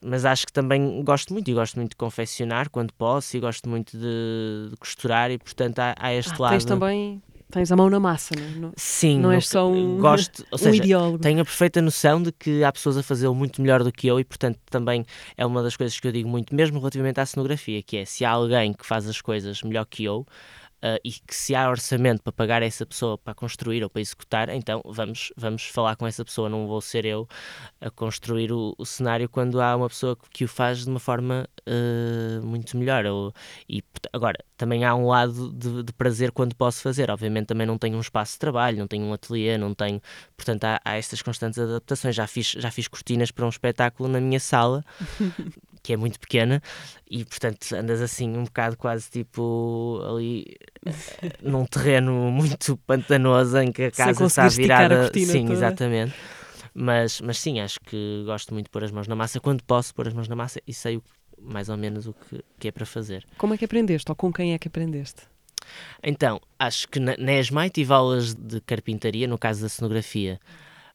Mas acho que também gosto muito, e gosto muito de confeccionar quando posso, e gosto muito de, de costurar, e portanto há, há este ah, lado. também tens a mão na massa, não é? Sim, não és só um, gosto, ou um seja, ideólogo. tenho a perfeita noção de que há pessoas a fazê-lo muito melhor do que eu e, portanto, também é uma das coisas que eu digo muito, mesmo relativamente à cenografia, que é se há alguém que faz as coisas melhor que eu ah, e que se há orçamento para pagar essa pessoa para construir ou para executar, então vamos, vamos falar com essa pessoa, não vou ser eu a construir o, o cenário quando há uma pessoa que o faz de uma forma ah, muito melhor. Ou, e, agora, também há um lado de, de prazer quando posso fazer. Obviamente também não tenho um espaço de trabalho, não tenho um ateliê, não tenho. Portanto, há, há estas constantes adaptações. Já fiz, já fiz cortinas para um espetáculo na minha sala, que é muito pequena, e portanto andas assim um bocado quase tipo ali eh, num terreno muito pantanoso em que a casa está a virada. cortina sim, toda. exatamente. Mas, mas sim, acho que gosto muito de pôr as mãos na massa quando posso pôr as mãos na massa e sei o- mais ou menos o que, que é para fazer. Como é que aprendeste? Ou com quem é que aprendeste? Então, acho que na, na ESMAI tive aulas de carpintaria, no caso da cenografia,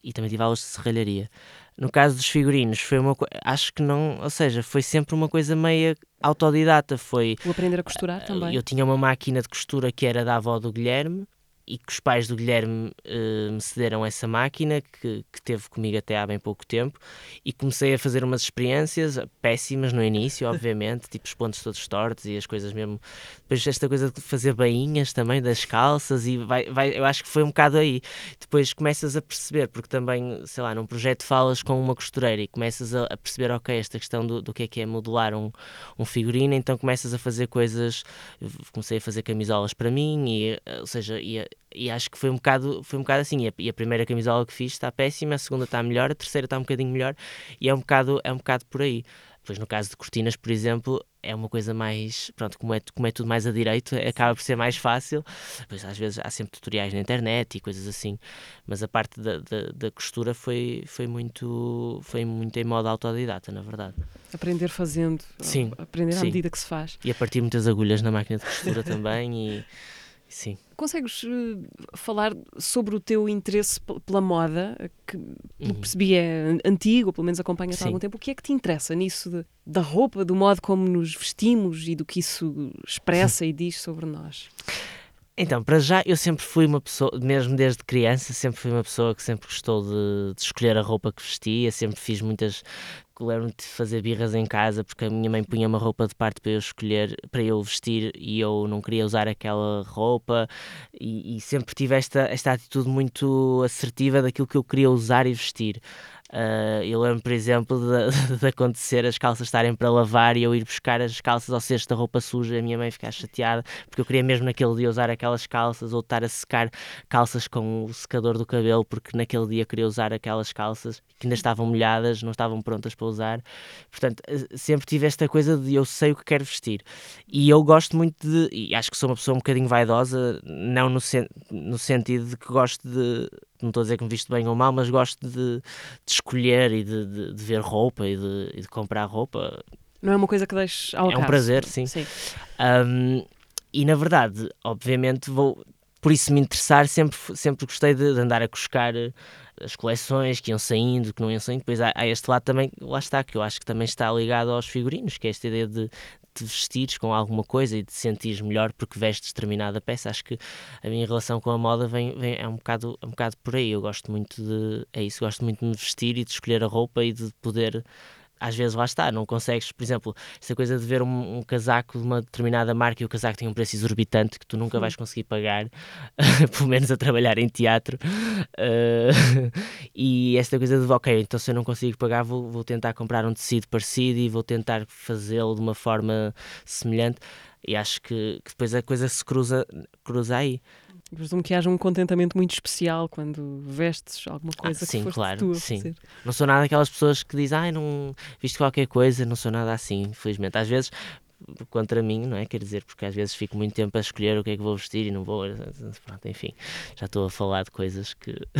e também tive aulas de serralharia. No caso dos figurinos, foi uma acho que não, ou seja, foi sempre uma coisa meia autodidata. Foi, O aprender a costurar também? eu tinha uma máquina de costura que era da avó do Guilherme e que os pais do Guilherme eh, me cederam essa máquina que, que teve comigo até há bem pouco tempo e comecei a fazer umas experiências péssimas no início, obviamente, tipo os pontos todos tortos e as coisas mesmo. Depois esta coisa de fazer bainhas também das calças e vai, vai, eu acho que foi um bocado aí. Depois começas a perceber, porque também, sei lá, num projeto falas com uma costureira e começas a, a perceber, ok, esta questão do, do que é que é modelar um, um figurino, então começas a fazer coisas, comecei a fazer camisolas para mim, e, eh, ou seja, e acho que foi um bocado, foi um bocado assim, e a, e a primeira camisola que fiz está péssima, a segunda está melhor, a terceira está um bocadinho melhor, e é um bocado, é um bocado por aí. Depois no caso de cortinas, por exemplo, é uma coisa mais, pronto, como é, como é tudo mais a direito, acaba por ser mais fácil, Pois às vezes há sempre tutoriais na internet e coisas assim, mas a parte da, da, da costura foi, foi, muito, foi muito em modo autodidata, na verdade. Aprender fazendo. Sim, Aprender à sim. medida que se faz. E a partir muitas agulhas na máquina de costura também e sim. Consegues eh, falar sobre o teu interesse pe- pela moda, que Uhum. percebi é an- antigo, pelo menos acompanha-te há algum tempo. O que é que te interessa nisso de- da roupa, do modo como nos vestimos e do que isso expressa e diz sobre nós? Então, para já, eu sempre fui uma pessoa, mesmo desde criança, sempre fui uma pessoa que sempre gostou de, de escolher a roupa que vestia, sempre fiz muitas. Lembro-me de fazer birras em casa porque a minha mãe punha uma roupa de parte para eu escolher, para eu vestir e eu não queria usar aquela roupa e, e sempre tive esta, esta atitude muito assertiva daquilo que eu queria usar e vestir. Ah, eu lembro, por exemplo, de, de acontecer as calças estarem para lavar e eu ir buscar as calças ao cesto da roupa suja e a minha mãe ficar chateada porque eu queria mesmo naquele dia usar aquelas calças ou estar a secar calças com o secador do cabelo porque naquele dia queria usar aquelas calças que ainda estavam molhadas, não estavam prontas para usar. Portanto, eh, sempre tive esta coisa de eu sei o que quero vestir. E eu gosto muito de, e acho que sou uma pessoa um bocadinho vaidosa, não no, sen- no sentido de que gosto de, não estou a dizer que me visto bem ou mal, mas gosto de, de escolher e de, de- de ver roupa e de, e de comprar roupa. Não é uma coisa que deixes ao É um acaso? prazer, sim. Um, e na verdade, obviamente, vou por isso me interessar, sempre, sempre gostei de, de andar a cuscar eh, as coleções que iam saindo, que não iam saindo. Depois há, há este lado também, lá está, que eu acho que também está ligado aos figurinos, que é esta ideia de te vestires com alguma coisa e de sentires melhor porque vestes determinada peça. Acho que a minha relação com a moda vem, vem, é, um bocado, é um bocado por aí. Eu gosto muito de. É isso, gosto muito de me vestir e de escolher a roupa e de poder às vezes lá está, não consegues, por exemplo, essa coisa de ver um, um casaco de uma determinada marca e o casaco tem um preço exorbitante que tu nunca vais conseguir pagar, pelo menos a trabalhar em teatro. Uh, e esta coisa de, ok, então se eu não consigo pagar, vou, vou tentar comprar um tecido parecido e vou tentar fazê-lo de uma forma semelhante. E acho que, que depois a coisa se cruza, cruza aí. Presumo que haja um contentamento muito especial quando vestes alguma coisa Ah, sim, que claro, tu sim. fazer. Não sou nada daquelas pessoas que dizem, ai, não viste qualquer coisa, não sou nada assim, infelizmente. Às vezes, contra mim, não é? Quer dizer, porque às vezes fico muito tempo a escolher o que é que vou vestir e não vou. Pronto, enfim, já estou a falar de coisas que,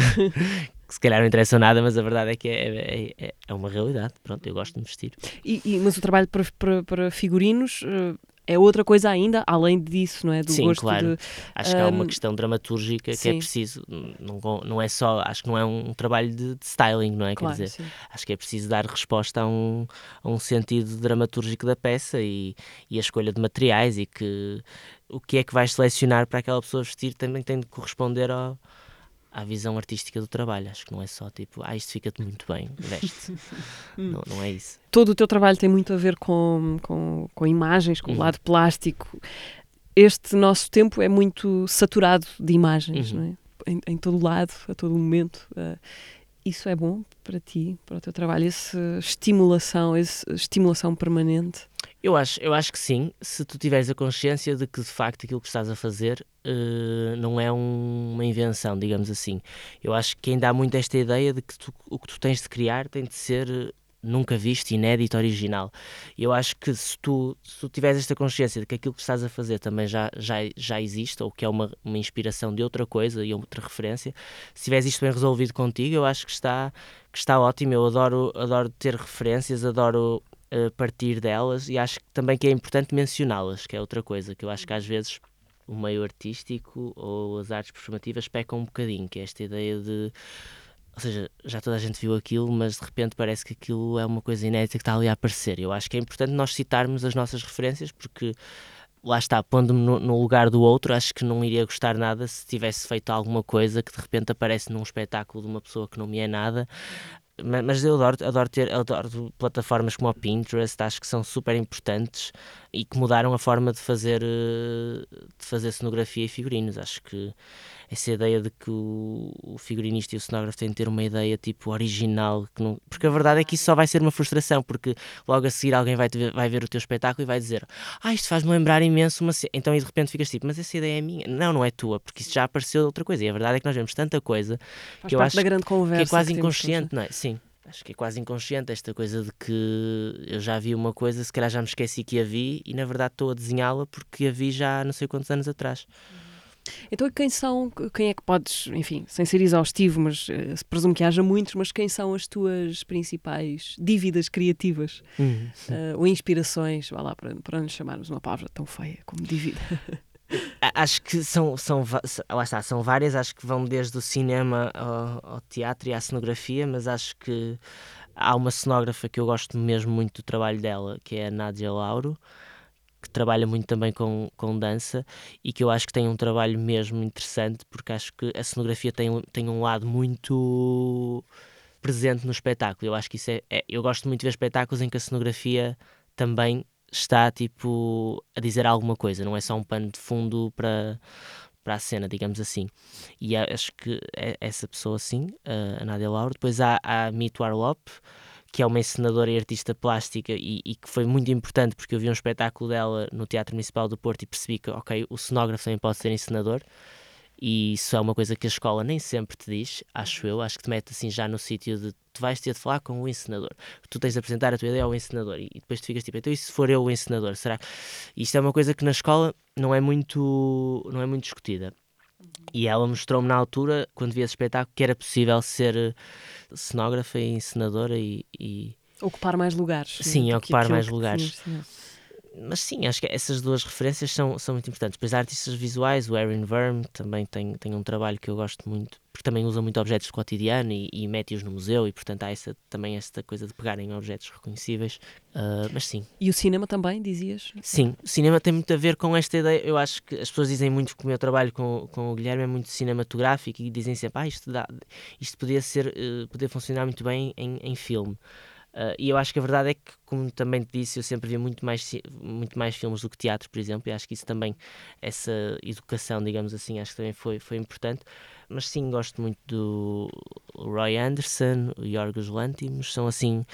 que se calhar não interessam nada, mas a verdade é que é, é, é uma realidade. Pronto, eu gosto de vestir. E, e- mas o trabalho para, para, para figurinos eh, é outra coisa ainda, além disso, não é? Do Sim, gosto claro. de. Acho que há uma Hum, questão dramatúrgica que é sim. preciso, não, não é só, acho que não é um trabalho de, de styling, não é? Claro, Quer dizer, sim. acho que é preciso dar resposta a um, a um sentido dramatúrgico da peça e, e a escolha de materiais e que o que é que vais selecionar para aquela pessoa vestir também tem de corresponder ao, à visão artística do trabalho. Acho que não é só tipo, ah, isto fica-te muito bem, veste. não, não é isso. Todo o teu trabalho tem muito a ver com, com, com imagens, com o uhum. lado plástico. Este nosso tempo é muito saturado de imagens, uhum. não é? Em, em, todo lado, a todo momento. Uh, isso é bom para ti, para o teu trabalho, essa estimulação, essa estimulação permanente? Eu acho, eu acho que sim, se tu tiveres a consciência de que de facto aquilo que estás a fazer uh, não é um, uma invenção, digamos assim. Eu acho que ainda há muito esta ideia de que tu, o que tu tens de criar tem de ser nunca visto, inédito, original. Eu acho que se tu, se tu tiveres esta consciência de que aquilo que estás a fazer também já, já, já existe, ou que é uma, uma inspiração de outra coisa e outra referência, se tiveres isto bem resolvido contigo, eu acho que está, que está ótimo. Eu adoro, adoro ter referências, adoro uh, partir delas e acho também que é importante mencioná-las, que é outra coisa que eu acho que às vezes o meio artístico ou as artes performativas pecam um bocadinho, que é esta ideia de ou seja, já toda a gente viu aquilo, mas de repente parece que aquilo é uma coisa inédita que está ali a aparecer. Eu acho que é importante nós citarmos as nossas referências, porque lá está, pondo-me no, no, lugar do outro, acho que não iria gostar nada se tivesse feito alguma coisa que de repente aparece num espetáculo de uma pessoa que não me é nada. Mas eu adoro, adoro ter adoro plataformas como o Pinterest, acho que são super importantes e que mudaram a forma de fazer, eh, de fazer cenografia e figurinos. Acho que essa ideia de que o, o figurinista e o cenógrafo têm de ter uma ideia tipo original, que não, porque a verdade é que isso só vai ser uma frustração, porque logo a seguir alguém vai, ver, vai ver o teu espetáculo e vai dizer ah, isto faz-me lembrar imenso uma então e de repente ficas tipo, mas essa ideia é minha. Não, não é tua, porque isso já apareceu outra coisa. E a verdade é que nós vemos tanta coisa faz que eu acho que é quase inconsciente, não é? Sim. Acho que é quase inconsciente esta coisa de que eu já vi uma coisa, se calhar já me esqueci que a vi e na verdade estou a desenhá-la porque a vi já há não sei quantos anos atrás. Então, quem são, quem é que podes, enfim, sem ser exaustivo, mas uh, presumo que haja muitos, mas quem são as tuas principais dívidas criativas uhum. uh, ou inspirações, vá lá, para, para nos chamarmos uma palavra tão feia como dívida? acho que são, são, lá está, são várias, acho que vão desde o cinema ao, ao teatro e à cenografia, mas acho que há uma cenógrafa que eu gosto mesmo muito do trabalho dela, que é a Nádia Lauro, que trabalha muito também com, com dança e que eu acho que tem um trabalho mesmo interessante, porque acho que a cenografia tem, tem um lado muito presente no espetáculo. Eu acho que isso é, é, Eu gosto muito de ver espetáculos em que a cenografia também está tipo a dizer alguma coisa, não é só um pano de fundo para para a cena, digamos assim. E acho que é essa pessoa, sim, a Nádia Lauro. Depois há a Mito Arlop, que é uma encenadora e artista plástica e, e, que foi muito importante porque eu vi um espetáculo dela no Teatro Municipal do Porto e percebi que, ok, o cenógrafo também pode ser encenador e isso é uma coisa que a escola nem sempre te diz, acho eu, acho que te mete assim já no sítio de tu vais ter de falar com o encenador, tu tens de apresentar a tua ideia ao encenador e, depois tu ficas tipo, então e se for eu o encenador, será? Isto é uma coisa que na escola não é muito, não é muito discutida. E ela mostrou-me na altura, quando vi esse espetáculo, que era possível ser eh, cenógrafa e encenadora e, e... ocupar mais lugares. Sim, né? ocupar mais lugares. Mas sim, acho que essas duas referências são, são muito importantes. Depois, artistas visuais, o Erin Verm também tem, tem um trabalho que eu gosto muito, porque também usa muito objetos do cotidiano e, e mete-os no museu, e portanto há essa, também esta coisa de pegarem objetos reconhecíveis. Uh, mas sim. E o cinema também, dizias? Sim, o cinema tem muito a ver com esta ideia. Eu acho que as pessoas dizem muito que o meu trabalho com, com o Guilherme é muito cinematográfico e dizem sempre, ah, isto, dá, isto podia, ser, uh, podia funcionar muito bem em, em filme. Uh, e eu acho que a verdade é que, como também te disse, eu sempre vi muito mais, muito mais filmes do que teatro, por exemplo, e acho que isso também, essa educação, digamos assim, acho que também foi, foi importante. Mas sim, gosto muito do Roy Anderson, o Yorgos Lanthimos, são assim,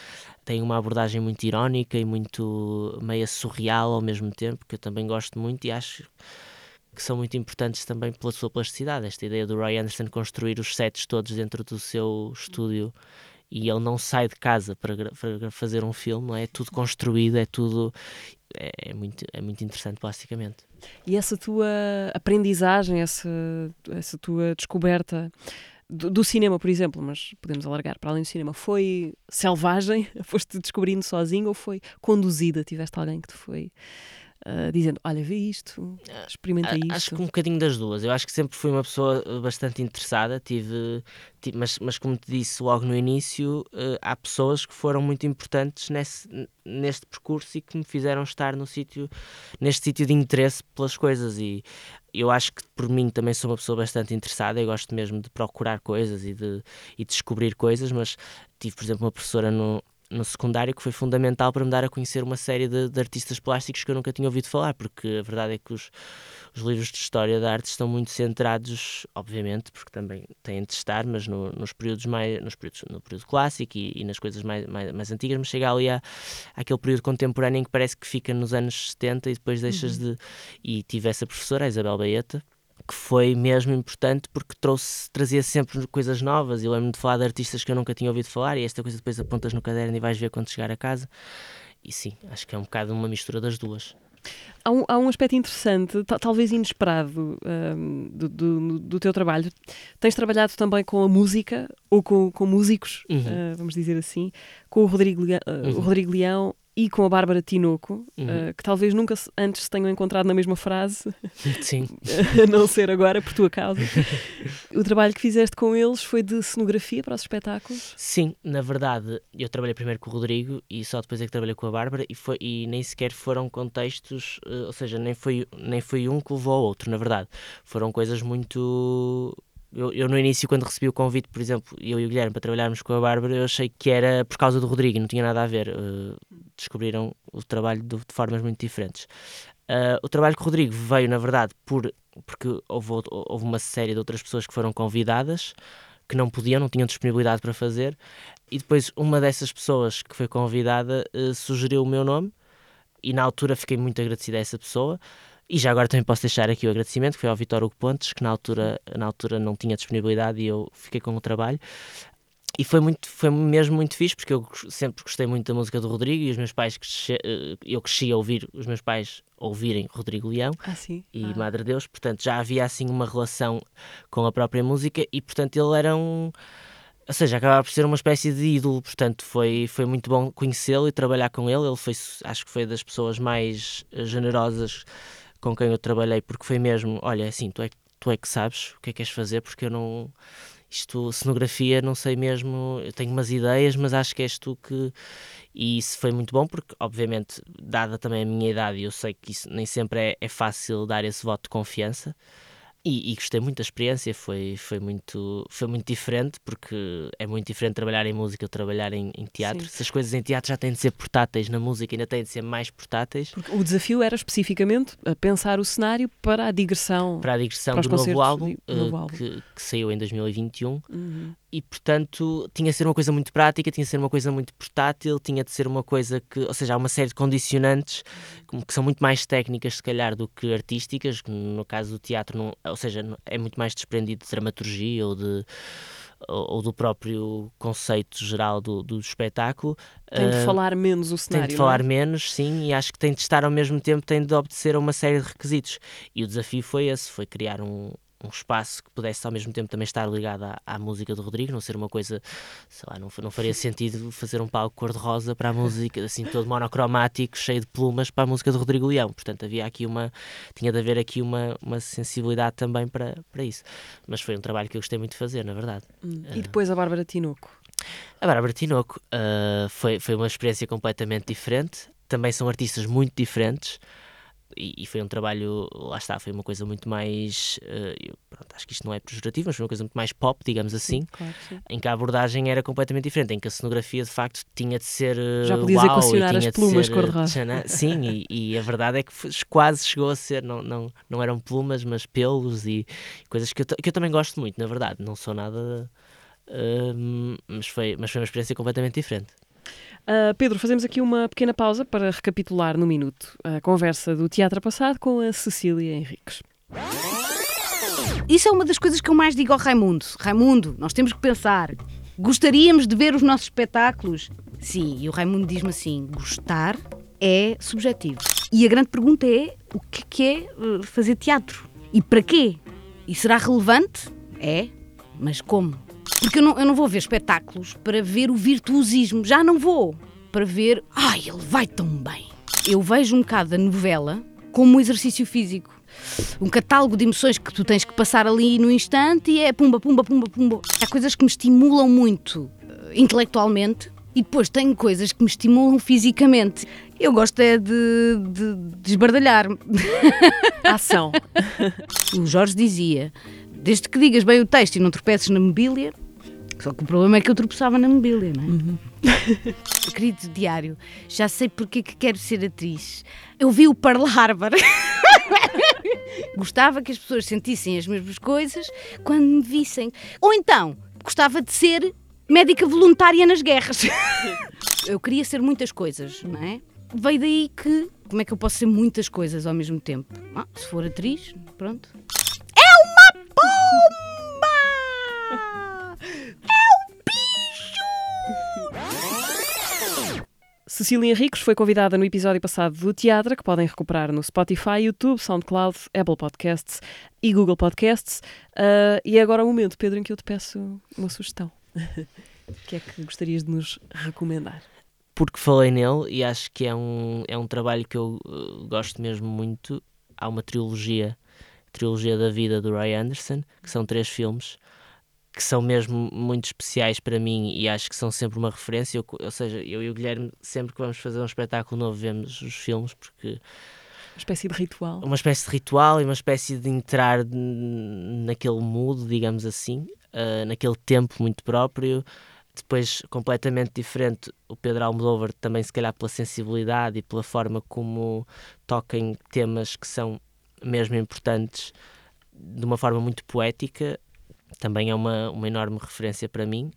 têm uma abordagem muito irónica e muito meia surreal ao mesmo tempo, que eu também gosto muito e acho que são muito importantes também pela sua plasticidade. Esta ideia do Roy Anderson construir os sets todos dentro do seu estúdio e ele não sai de casa para, para fazer um filme, é? é tudo construído, é tudo. É, é, muito, é muito interessante plasticamente. E essa tua aprendizagem, essa, essa tua descoberta do, do, cinema, por exemplo, mas podemos alargar para além do cinema, foi selvagem? Foste descobrindo sozinho ou foi conduzida? Tiveste alguém que te foi uh, dizendo: Olha, vê isto, experimenta isto? Acho que um bocadinho das duas. Eu acho que sempre fui uma pessoa bastante interessada, tive, tive mas, mas como te disse logo no início, uh, há pessoas que foram muito importantes nesse, neste percurso e que me fizeram estar no sítio, neste sítio de interesse pelas coisas. E eu acho que por mim também sou uma pessoa bastante interessada, eu gosto mesmo de procurar coisas e de, e descobrir coisas, mas tive, por exemplo, uma professora no, no secundário que foi fundamental para me dar a conhecer uma série de, de, artistas plásticos que eu nunca tinha ouvido falar, porque a verdade é que os, os livros de história da arte estão muito centrados, obviamente, porque também têm de estar, mas no, nos períodos mais nos períodos, no período clássico e, e nas coisas mais, mais, mais, antigas, mas chega ali a, àquele período contemporâneo em que parece que fica nos anos 70 e depois deixas uhum. de. E tive essa professora, a Isabel Baeta, que foi mesmo importante porque trouxe, trazia sempre coisas novas. Eu lembro de falar de artistas que eu nunca tinha ouvido falar e esta coisa depois apontas no caderno e vais ver quando chegar a casa. E sim, acho que é um bocado uma mistura das duas. Há um, há um aspecto interessante, talvez inesperado, um, do, do, do, teu trabalho. Tens trabalhado também com a música, ou com, com músicos, uhum. uh, vamos dizer assim, com o Rodrigo, uh, uhum. o Rodrigo Leão e com a Bárbara Tinoco, uhum. uh, que talvez nunca antes se tenham encontrado na mesma frase, Sim. a não ser agora por tua causa. o trabalho que fizeste com eles foi de cenografia para os espetáculos? Sim, na verdade, eu trabalhei primeiro com o Rodrigo e só depois é que trabalhei com a Bárbara e, foi, e nem sequer foram contextos, uh, ou seja, nem foi, nem foi um que levou ao outro, na verdade. Foram coisas muito eu, eu, no início, quando recebi o convite, por exemplo, eu e o Guilherme para trabalharmos com a Bárbara, eu achei que era por causa do Rodrigo, não tinha nada a ver. Uh, descobriram o trabalho de, de formas muito diferentes. Uh, o trabalho com o Rodrigo veio, na verdade, por, porque houve, houve uma série de outras pessoas que foram convidadas que não podiam, não tinham disponibilidade para fazer, e depois uma dessas pessoas que foi convidada uh, sugeriu o meu nome, e na altura fiquei muito agradecida a essa pessoa. E já agora também posso deixar aqui o agradecimento, que foi ao Vitor Hugo Pontes, que na altura, na altura não tinha disponibilidade e eu fiquei com o trabalho. E foi, muito, foi mesmo muito fixe, porque eu sempre gostei muito da música do Rodrigo e os meus pais, eh, eu cresci a ouvir os meus pais ouvirem Rodrigo Leão ah, e ah. Madre Deus, portanto já havia assim uma relação com a própria música e portanto ele era um ou seja, acabava por ser uma espécie de ídolo, portanto foi, foi muito bom conhecê-lo e trabalhar com ele. Ele foi, acho que foi das pessoas mais generosas com quem eu trabalhei, porque foi mesmo, olha, é assim, tu é, tu é que sabes o que é que queres fazer, porque eu não. Isto, cenografia, não sei mesmo, eu tenho umas ideias, mas acho que és tu que. E isso foi muito bom, porque, obviamente, dada também a minha idade, eu sei que isso nem sempre é, é fácil dar esse voto de confiança. E, e, gostei muito da experiência, foi, foi, muito, foi muito diferente, porque é muito diferente trabalhar em música ou trabalhar em, em teatro. Sim. Se as coisas em teatro já têm de ser portáteis, na música ainda têm de ser mais portáteis. Porque o desafio era especificamente pensar o cenário para a digressão. Para a digressão para do novo álbum, de, novo álbum. Que, que, saiu em 2021. Uhum e portanto tinha de ser uma coisa muito prática, tinha de ser uma coisa muito portátil, tinha de ser uma coisa que, ou seja, há uma série de condicionantes que são muito mais técnicas se calhar do que artísticas, que no caso do teatro, não, ou seja, é muito mais desprendido de dramaturgia ou de ou, do próprio conceito geral do, do espetáculo. Tem de uh, falar menos o cenário. Tem de falar é? menos, sim, e acho que tem de estar ao mesmo tempo, tem de obedecer a uma série de requisitos. E o desafio foi esse, foi criar um, um espaço que pudesse ao mesmo tempo também estar ligado à, à, música do Rodrigo, não ser uma coisa, sei lá, não, não faria sentido fazer um palco cor-de-rosa para a música, assim, todo monocromático, cheio de plumas para a música do Rodrigo Leão. Portanto, havia aqui uma, tinha de haver aqui uma, uma sensibilidade também para, para isso. Mas foi um trabalho que eu gostei muito de fazer, na verdade. Hum. E depois a Bárbara Tinoco? A Bárbara Tinoco uh, foi, foi uma experiência completamente diferente. Também são artistas muito diferentes e, e, foi um trabalho, lá está, foi uma coisa muito mais. Uh, pronto, acho que isto não é pejorativo, mas foi uma coisa muito mais pop, digamos assim, sim, claro, em que a abordagem era completamente diferente, em que a cenografia de facto tinha de ser. Uh, Já podias uau, equacionar as plumas cor-de-rosa. Sim, e, e, a verdade é que quase chegou a ser, não, não, não eram plumas, mas pelos e, coisas que eu, que eu também gosto muito, na verdade, não sou nada. Uh, mas, foi, mas foi uma experiência completamente diferente. Uh, Pedro, fazemos aqui uma pequena pausa para recapitular no minuto a conversa do teatro passado com a Cecília Henriques. Isso é uma das coisas que eu mais digo ao Raimundo. Raimundo, nós temos que pensar. Gostaríamos de ver os nossos espetáculos? Sim, e o Raimundo diz-me assim: gostar é subjetivo. E a grande pergunta é: o que é eh, fazer teatro? E para quê? E será relevante? É, mas como? Porque eu não, eu não vou ver espetáculos para ver o virtuosismo, já não vou. Para ver, ai, ele vai tão bem. Eu vejo um bocado a novela como um exercício físico. Um catálogo de emoções que tu tens que passar ali no instante e é pumba, pumba, pumba, pumba. Há coisas que me estimulam muito eh, intelectualmente e depois tenho coisas que me estimulam fisicamente. Eu gosto é de, de, de esbardalhar-me. Ação. O Jorge dizia: desde que digas bem o texto e não tropeces na mobília. Só que o problema é que eu tropeçava na mobília, não é? Querido diário, já sei porque é que quero ser atriz. Eu vi o Pearl Harbor. Gostava que as pessoas sentissem as mesmas coisas quando me vissem. Ou então, gostava de ser médica voluntária nas guerras. eu queria ser muitas coisas, não é? Veio daí que. Como é que eu posso ser muitas coisas ao mesmo tempo? Ah, se for atriz, pronto. É uma pomba! Cecília Henriques foi convidada no episódio passado do Teatro, que podem recuperar no Spotify, YouTube, SoundCloud, Apple Podcasts e Google Podcasts. Uh, e é agora o momento, Pedro, em que eu te peço uma sugestão. o que é que gostarias de nos recomendar? Porque falei nele e acho que é um, é um trabalho que eu uh, gosto mesmo muito. Há uma trilogia, trilogia da vida do Roy Anderson, que são três filmes que são mesmo muito especiais para mim e acho que são sempre uma referência. Eu, ou seja, eu e o Guilherme, sempre que vamos fazer um espetáculo novo, vemos os filmes, porque. Uma espécie de ritual. Uma espécie de ritual e uma espécie de entrar naquele mood, digamos assim, uh, naquele tempo muito próprio. Depois, completamente diferente, o Pedro Almodóvar também, se calhar, pela sensibilidade e pela forma como toca em temas que são mesmo importantes de uma forma muito poética também é uma, uma enorme referência para mim.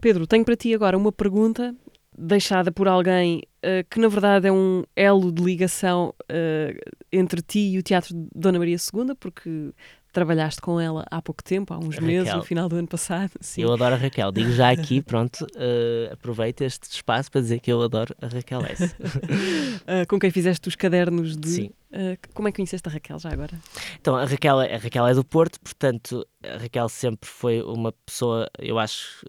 Pedro, tenho para ti agora uma pergunta deixada por alguém uh, que na verdade é um elo de ligação uh, entre ti e o Teatro de Dona Maria II, porque trabalhaste com ela há pouco tempo, há uns Raquel. meses, no final do ano passado. Sim. Eu adoro a Raquel. Digo já aqui, pronto, uh, aproveito este espaço para dizer que eu adoro a Raquel S. uh, com quem fizeste os cadernos de. Sim. Uh, como é que conheceste a Raquel já agora? Então, a Raquel, a Raquel é do Porto, portanto, a Raquel sempre foi uma pessoa, eu acho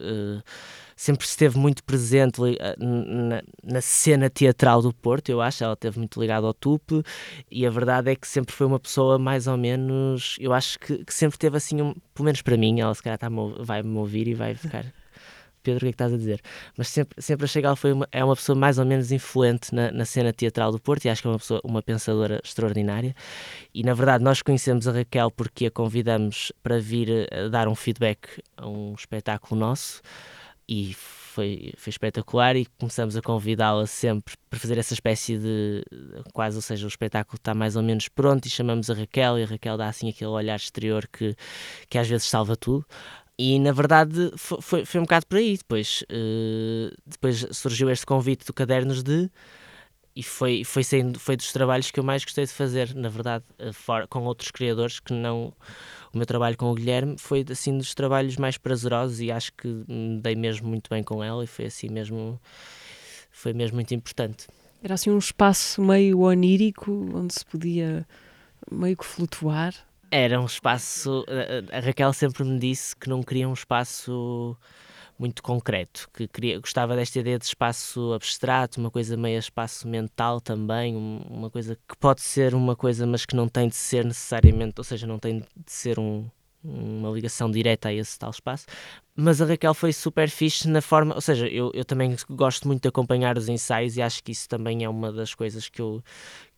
sempre esteve muito presente na, na, cena teatral do Porto, eu acho. Ela esteve muito ligada ao TUP e a verdade é que sempre foi uma pessoa mais ou menos. Eu acho que, que sempre teve assim, um, pelo menos para mim, ela se calhar tá vai me ouvir e vai ficar. Pedro, o que é que estás a dizer? Mas sempre, sempre achei que ela foi uma, é uma pessoa mais ou menos influente na, na cena teatral do Porto e acho que é uma pessoa, uma pensadora extraordinária. E na verdade, nós conhecemos a Raquel porque a convidamos para vir a dar um feedback a um espetáculo nosso e foi, foi espetacular e começamos a convidá-la sempre para fazer essa espécie de quase, ou seja, o espetáculo está mais ou menos pronto e chamamos a Raquel e a Raquel dá assim aquele olhar exterior que, que às vezes salva tudo. E na verdade foi, foi, foi um bocado por aí. Depois, uh, depois surgiu este convite do Cadernos de e foi, foi, sendo, foi dos trabalhos que eu mais gostei de fazer, na verdade, for, com outros criadores que não o meu trabalho com o Guilherme foi assim dos trabalhos mais prazerosos e acho que me dei mesmo muito bem com ela e foi assim mesmo foi mesmo muito importante. Era assim um espaço meio onírico onde se podia meio que flutuar. Era um espaço. A Raquel sempre me disse que não queria um espaço muito concreto, que queria, gostava desta ideia de espaço abstrato, uma coisa meio espaço mental também, uma coisa que pode ser uma coisa, mas que não tem de ser necessariamente, ou seja, não tem de ser um, uma ligação direta a esse tal espaço. Mas a Raquel foi super fixe na forma, ou seja, eu, eu também gosto muito de acompanhar os ensaios e acho que isso também é uma das coisas que eu,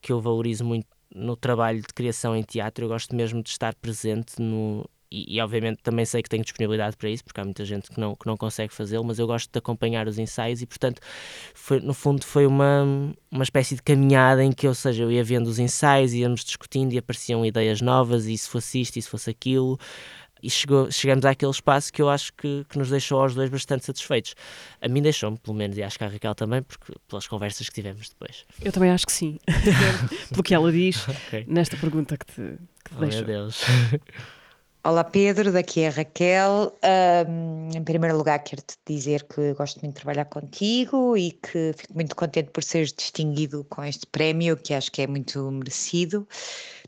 que eu valorizo muito no trabalho de criação em teatro. Eu gosto mesmo de estar presente no, e, e, obviamente também sei que tenho disponibilidade para isso, porque há muita gente que não, que não consegue fazê-lo, mas eu gosto de acompanhar os ensaios e, portanto, foi, no fundo foi uma, uma espécie de caminhada em que, ou seja, eu ia vendo os ensaios, íamos discutindo e apareciam ideias novas, e se fosse isto, e se fosse aquilo, e chegou, chegamos àquele espaço que eu acho que, que nos deixou aos dois bastante satisfeitos. A mim deixou-me, pelo menos, e acho que a Raquel também, porque, pelas conversas que tivemos depois. Eu também acho que sim, pelo que ela diz okay. nesta pergunta que te, que te oh, deixou. Meu Deus. Olá Pedro, daqui é a Raquel. Um, em primeiro lugar, quero-te dizer que gosto muito de trabalhar contigo e que fico muito contente por seres distinguido com este prémio, que acho que é muito merecido.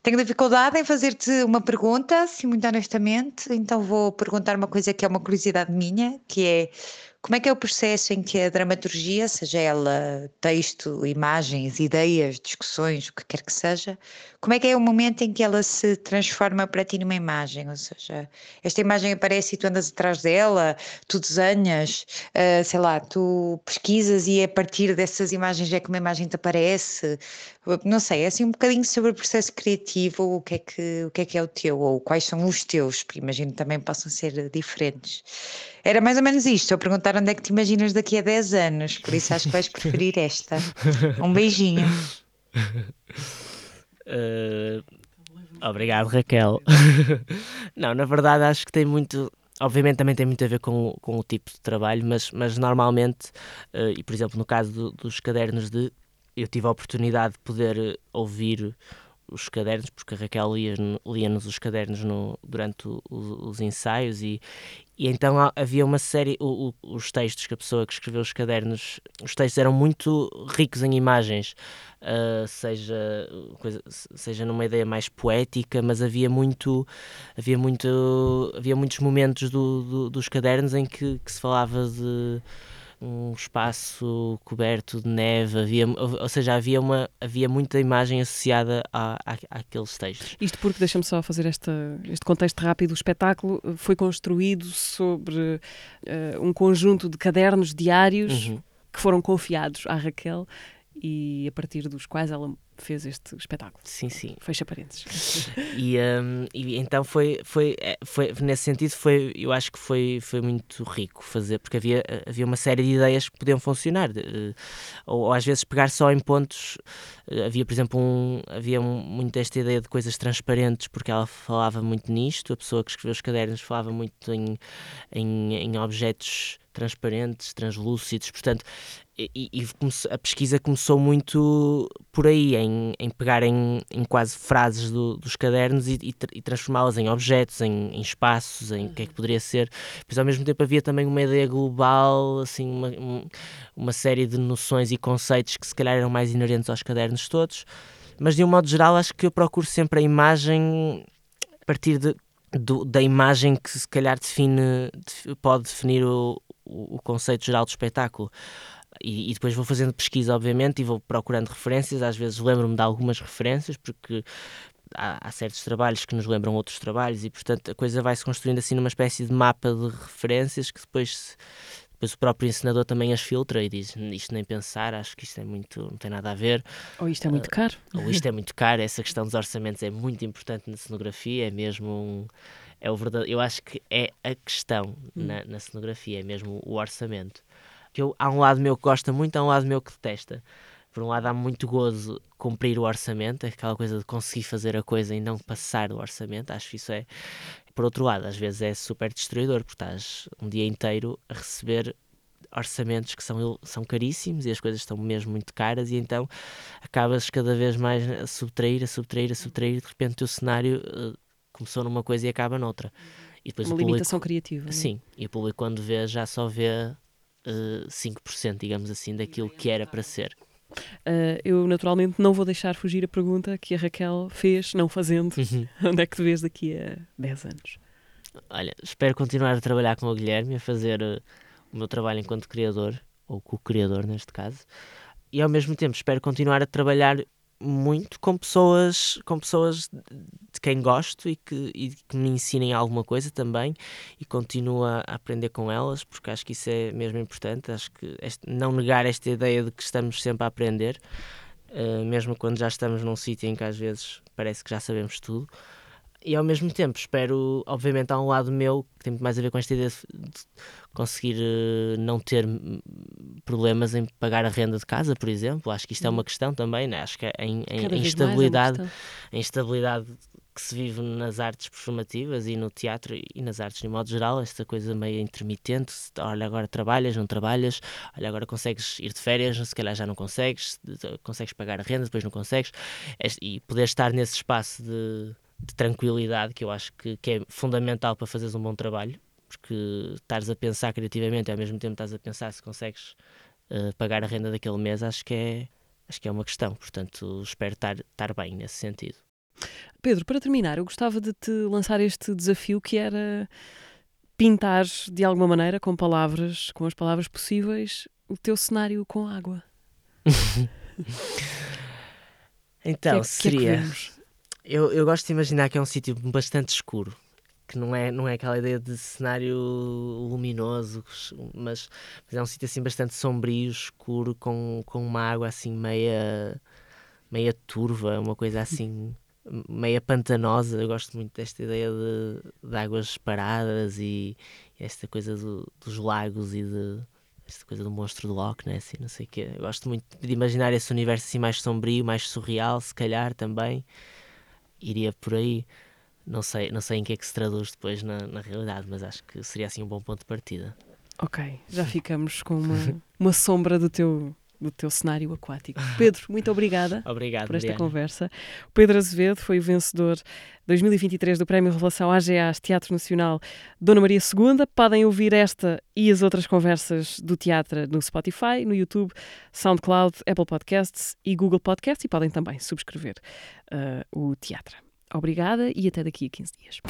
Tenho dificuldade em fazer-te uma pergunta, se muito honestamente, então vou perguntar uma coisa que é uma curiosidade minha, que é como é que é o processo em que a dramaturgia, seja ela texto, imagens, ideias, discussões, o que quer que seja, como é que é o momento em que ela se transforma para ti numa imagem? Ou seja, esta imagem aparece e tu andas atrás dela, tu desenhas, uh, sei lá, tu pesquisas e a partir dessas imagens é que uma imagem te aparece. Não sei, é assim um bocadinho sobre o processo criativo, o que é que, o que, é, que é o teu, ou quais são os teus, porque imagino também possam ser diferentes. Era mais ou menos isto, eu perguntar onde é que te imaginas daqui a 10 anos, por isso acho que vais preferir esta. Um beijinho. Uh, obrigado, Raquel. não, na verdade acho que tem muito. Obviamente também tem muito a ver com, com o tipo de trabalho, mas, mas normalmente, uh, e por exemplo no caso do, dos cadernos de. Eu tive a oportunidade de poder ouvir os cadernos, porque a Raquel lia-nos lia os cadernos no, durante os ensaios e, e então havia uma série, o, o, os textos que a pessoa que escreveu os cadernos, os textos eram muito ricos em imagens, uh, seja, coisa, seja numa ideia mais poética, mas havia muito, havia muito, havia muitos momentos do, do, dos cadernos em que, que se falava de um espaço coberto de neve, havia, ou seja, havia, uma, havia muita imagem associada a, a, àqueles textos. Isto porque, deixa-me só fazer esta, este contexto rápido, o espetáculo foi construído sobre uh, um conjunto de cadernos diários uhum. que foram confiados à Raquel e a partir dos quais ela fez este espetáculo. Sim, sim. Fecha parênteses. e, um, e então foi, foi, é, foi, nesse sentido, foi, eu acho que foi, foi muito rico fazer, porque havia, havia uma série de ideias que podiam funcionar. Ou, ou às vezes pegar só em pontos. Eh, havia, por exemplo, um, havia um, muito esta ideia de coisas transparentes, porque ela falava muito nisto, a pessoa que escreveu os cadernos falava muito em, em, em objetos transparentes, translúcidos, portanto, e, e a pesquisa começou muito por aí, em, em pegar em, em quase frases do, dos cadernos e, e, e transformá-las em objetos, em, em, espaços, em o que é que poderia ser. Mas ao mesmo tempo havia também uma ideia global, assim, uma, uma série de noções e conceitos que se calhar eram mais inerentes aos cadernos todos. Mas de um modo geral, acho que eu procuro sempre a imagem a partir de, do, da imagem que se calhar define, pode definir o, o, conceito geral do espetáculo. E, e, depois vou fazendo pesquisa, obviamente, e vou procurando referências. Às vezes lembro-me de algumas referências, porque há, há, certos trabalhos que nos lembram outros trabalhos, e portanto a coisa vai se construindo assim numa espécie de mapa de referências que depois. Depois o próprio ensinador também as filtra e diz isto nem pensar, acho que isto é muito, não tem nada a ver. Ou isto é muito caro. Uh, ou isto é muito caro, essa questão dos orçamentos é muito importante na cenografia, é mesmo um, é o verdade, eu acho que é a questão hum. na, na cenografia, é mesmo o orçamento. Que eu, há um lado meu que gosta muito, há um lado meu que detesta. Por um lado, há muito gozo cumprir o orçamento, aquela coisa de conseguir fazer a coisa e não passar do orçamento. Acho que isso é. Por outro lado, às vezes é super destruidor, porque estás um dia inteiro a receber orçamentos que são, são caríssimos e as coisas estão mesmo muito caras, e então acabas cada vez mais a subtrair, a subtrair, a subtrair, e de repente o teu cenário uh, começou numa coisa e acaba noutra. E depois Uma público, limitação criativa. É? Sim, e o público quando vê já só vê uh, eh, 5%, digamos assim, daquilo que era para ser. Uh, eu naturalmente não vou deixar fugir a pergunta que a Raquel fez, não fazendo. Uhum. Onde é que te vês daqui a 10 anos? Olha, espero continuar a trabalhar com o Guilherme, a fazer uh, o meu trabalho enquanto criador, ou co-criador neste caso, e ao mesmo tempo espero continuar a trabalhar muito com pessoas com pessoas de quem gosto e que, e que me ensinem alguma coisa também e continuo a aprender com elas porque acho que isso é mesmo importante. Acho que este, não negar esta ideia de que estamos sempre a aprender uh, mesmo quando já estamos num sítio em que às vezes parece que já sabemos tudo e ao mesmo tempo espero, obviamente, há um lado meu que tem muito mais a ver com esta ideia de conseguir uh, não ter problemas em pagar a renda de casa, por exemplo. Acho que isto é uma uhum. questão também, né? acho que a, a, a instabilidade, é a instabilidade que se vive nas artes performativas e no teatro e nas artes de modo geral, esta coisa meio intermitente, olha agora trabalhas, não trabalhas, olha agora consegues ir de férias, se calhar já não consegues, consegues pagar a renda, depois não consegues, e poder estar nesse espaço de de tranquilidade que eu acho que, que é fundamental para fazeres um bom trabalho, porque estares a pensar criativamente e ao mesmo tempo estás a pensar se consegues uh, pagar a renda daquele mês, acho que é, acho que é uma questão. Portanto, espero estar, estar bem nesse sentido. Pedro, para terminar, eu gostava de te lançar este desafio que era pintar de alguma maneira, com palavras, com as palavras possíveis, o teu cenário com água. então, que é, que é seria. que eu, eu gosto de imaginar que é um sítio bastante escuro. Que não é, não é aquela ideia de cenário luminoso, mas, mas é um sítio assim bastante sombrio, escuro, com, com uma água assim meia, meia turva, uma coisa assim meia pantanosa. Eu gosto muito desta ideia de, de águas paradas e esta coisa do, dos lagos e de esta coisa do monstro do Loch Ness e não sei o quê. Eu gosto muito de imaginar esse universo assim mais sombrio, mais surreal, se calhar também. Iria por aí. Não sei, não sei em que é que se traduz depois na, na realidade, mas acho que seria assim um bom ponto de partida. Ok, já ficamos com uma, uma sombra do teu, do teu cenário aquático. Pedro, muito obrigada Obrigado, por esta Mariana. conversa. O Pedro Azevedo foi o vencedor 2023 do Prémio Revelação AGAs Teatro Nacional Dona Maria II. Podem ouvir esta e as outras conversas do teatro no Spotify, no YouTube, SoundCloud, Apple Podcasts e Google Podcasts e podem também subscrever uh, o teatro. Obrigada e até daqui a 15 dias.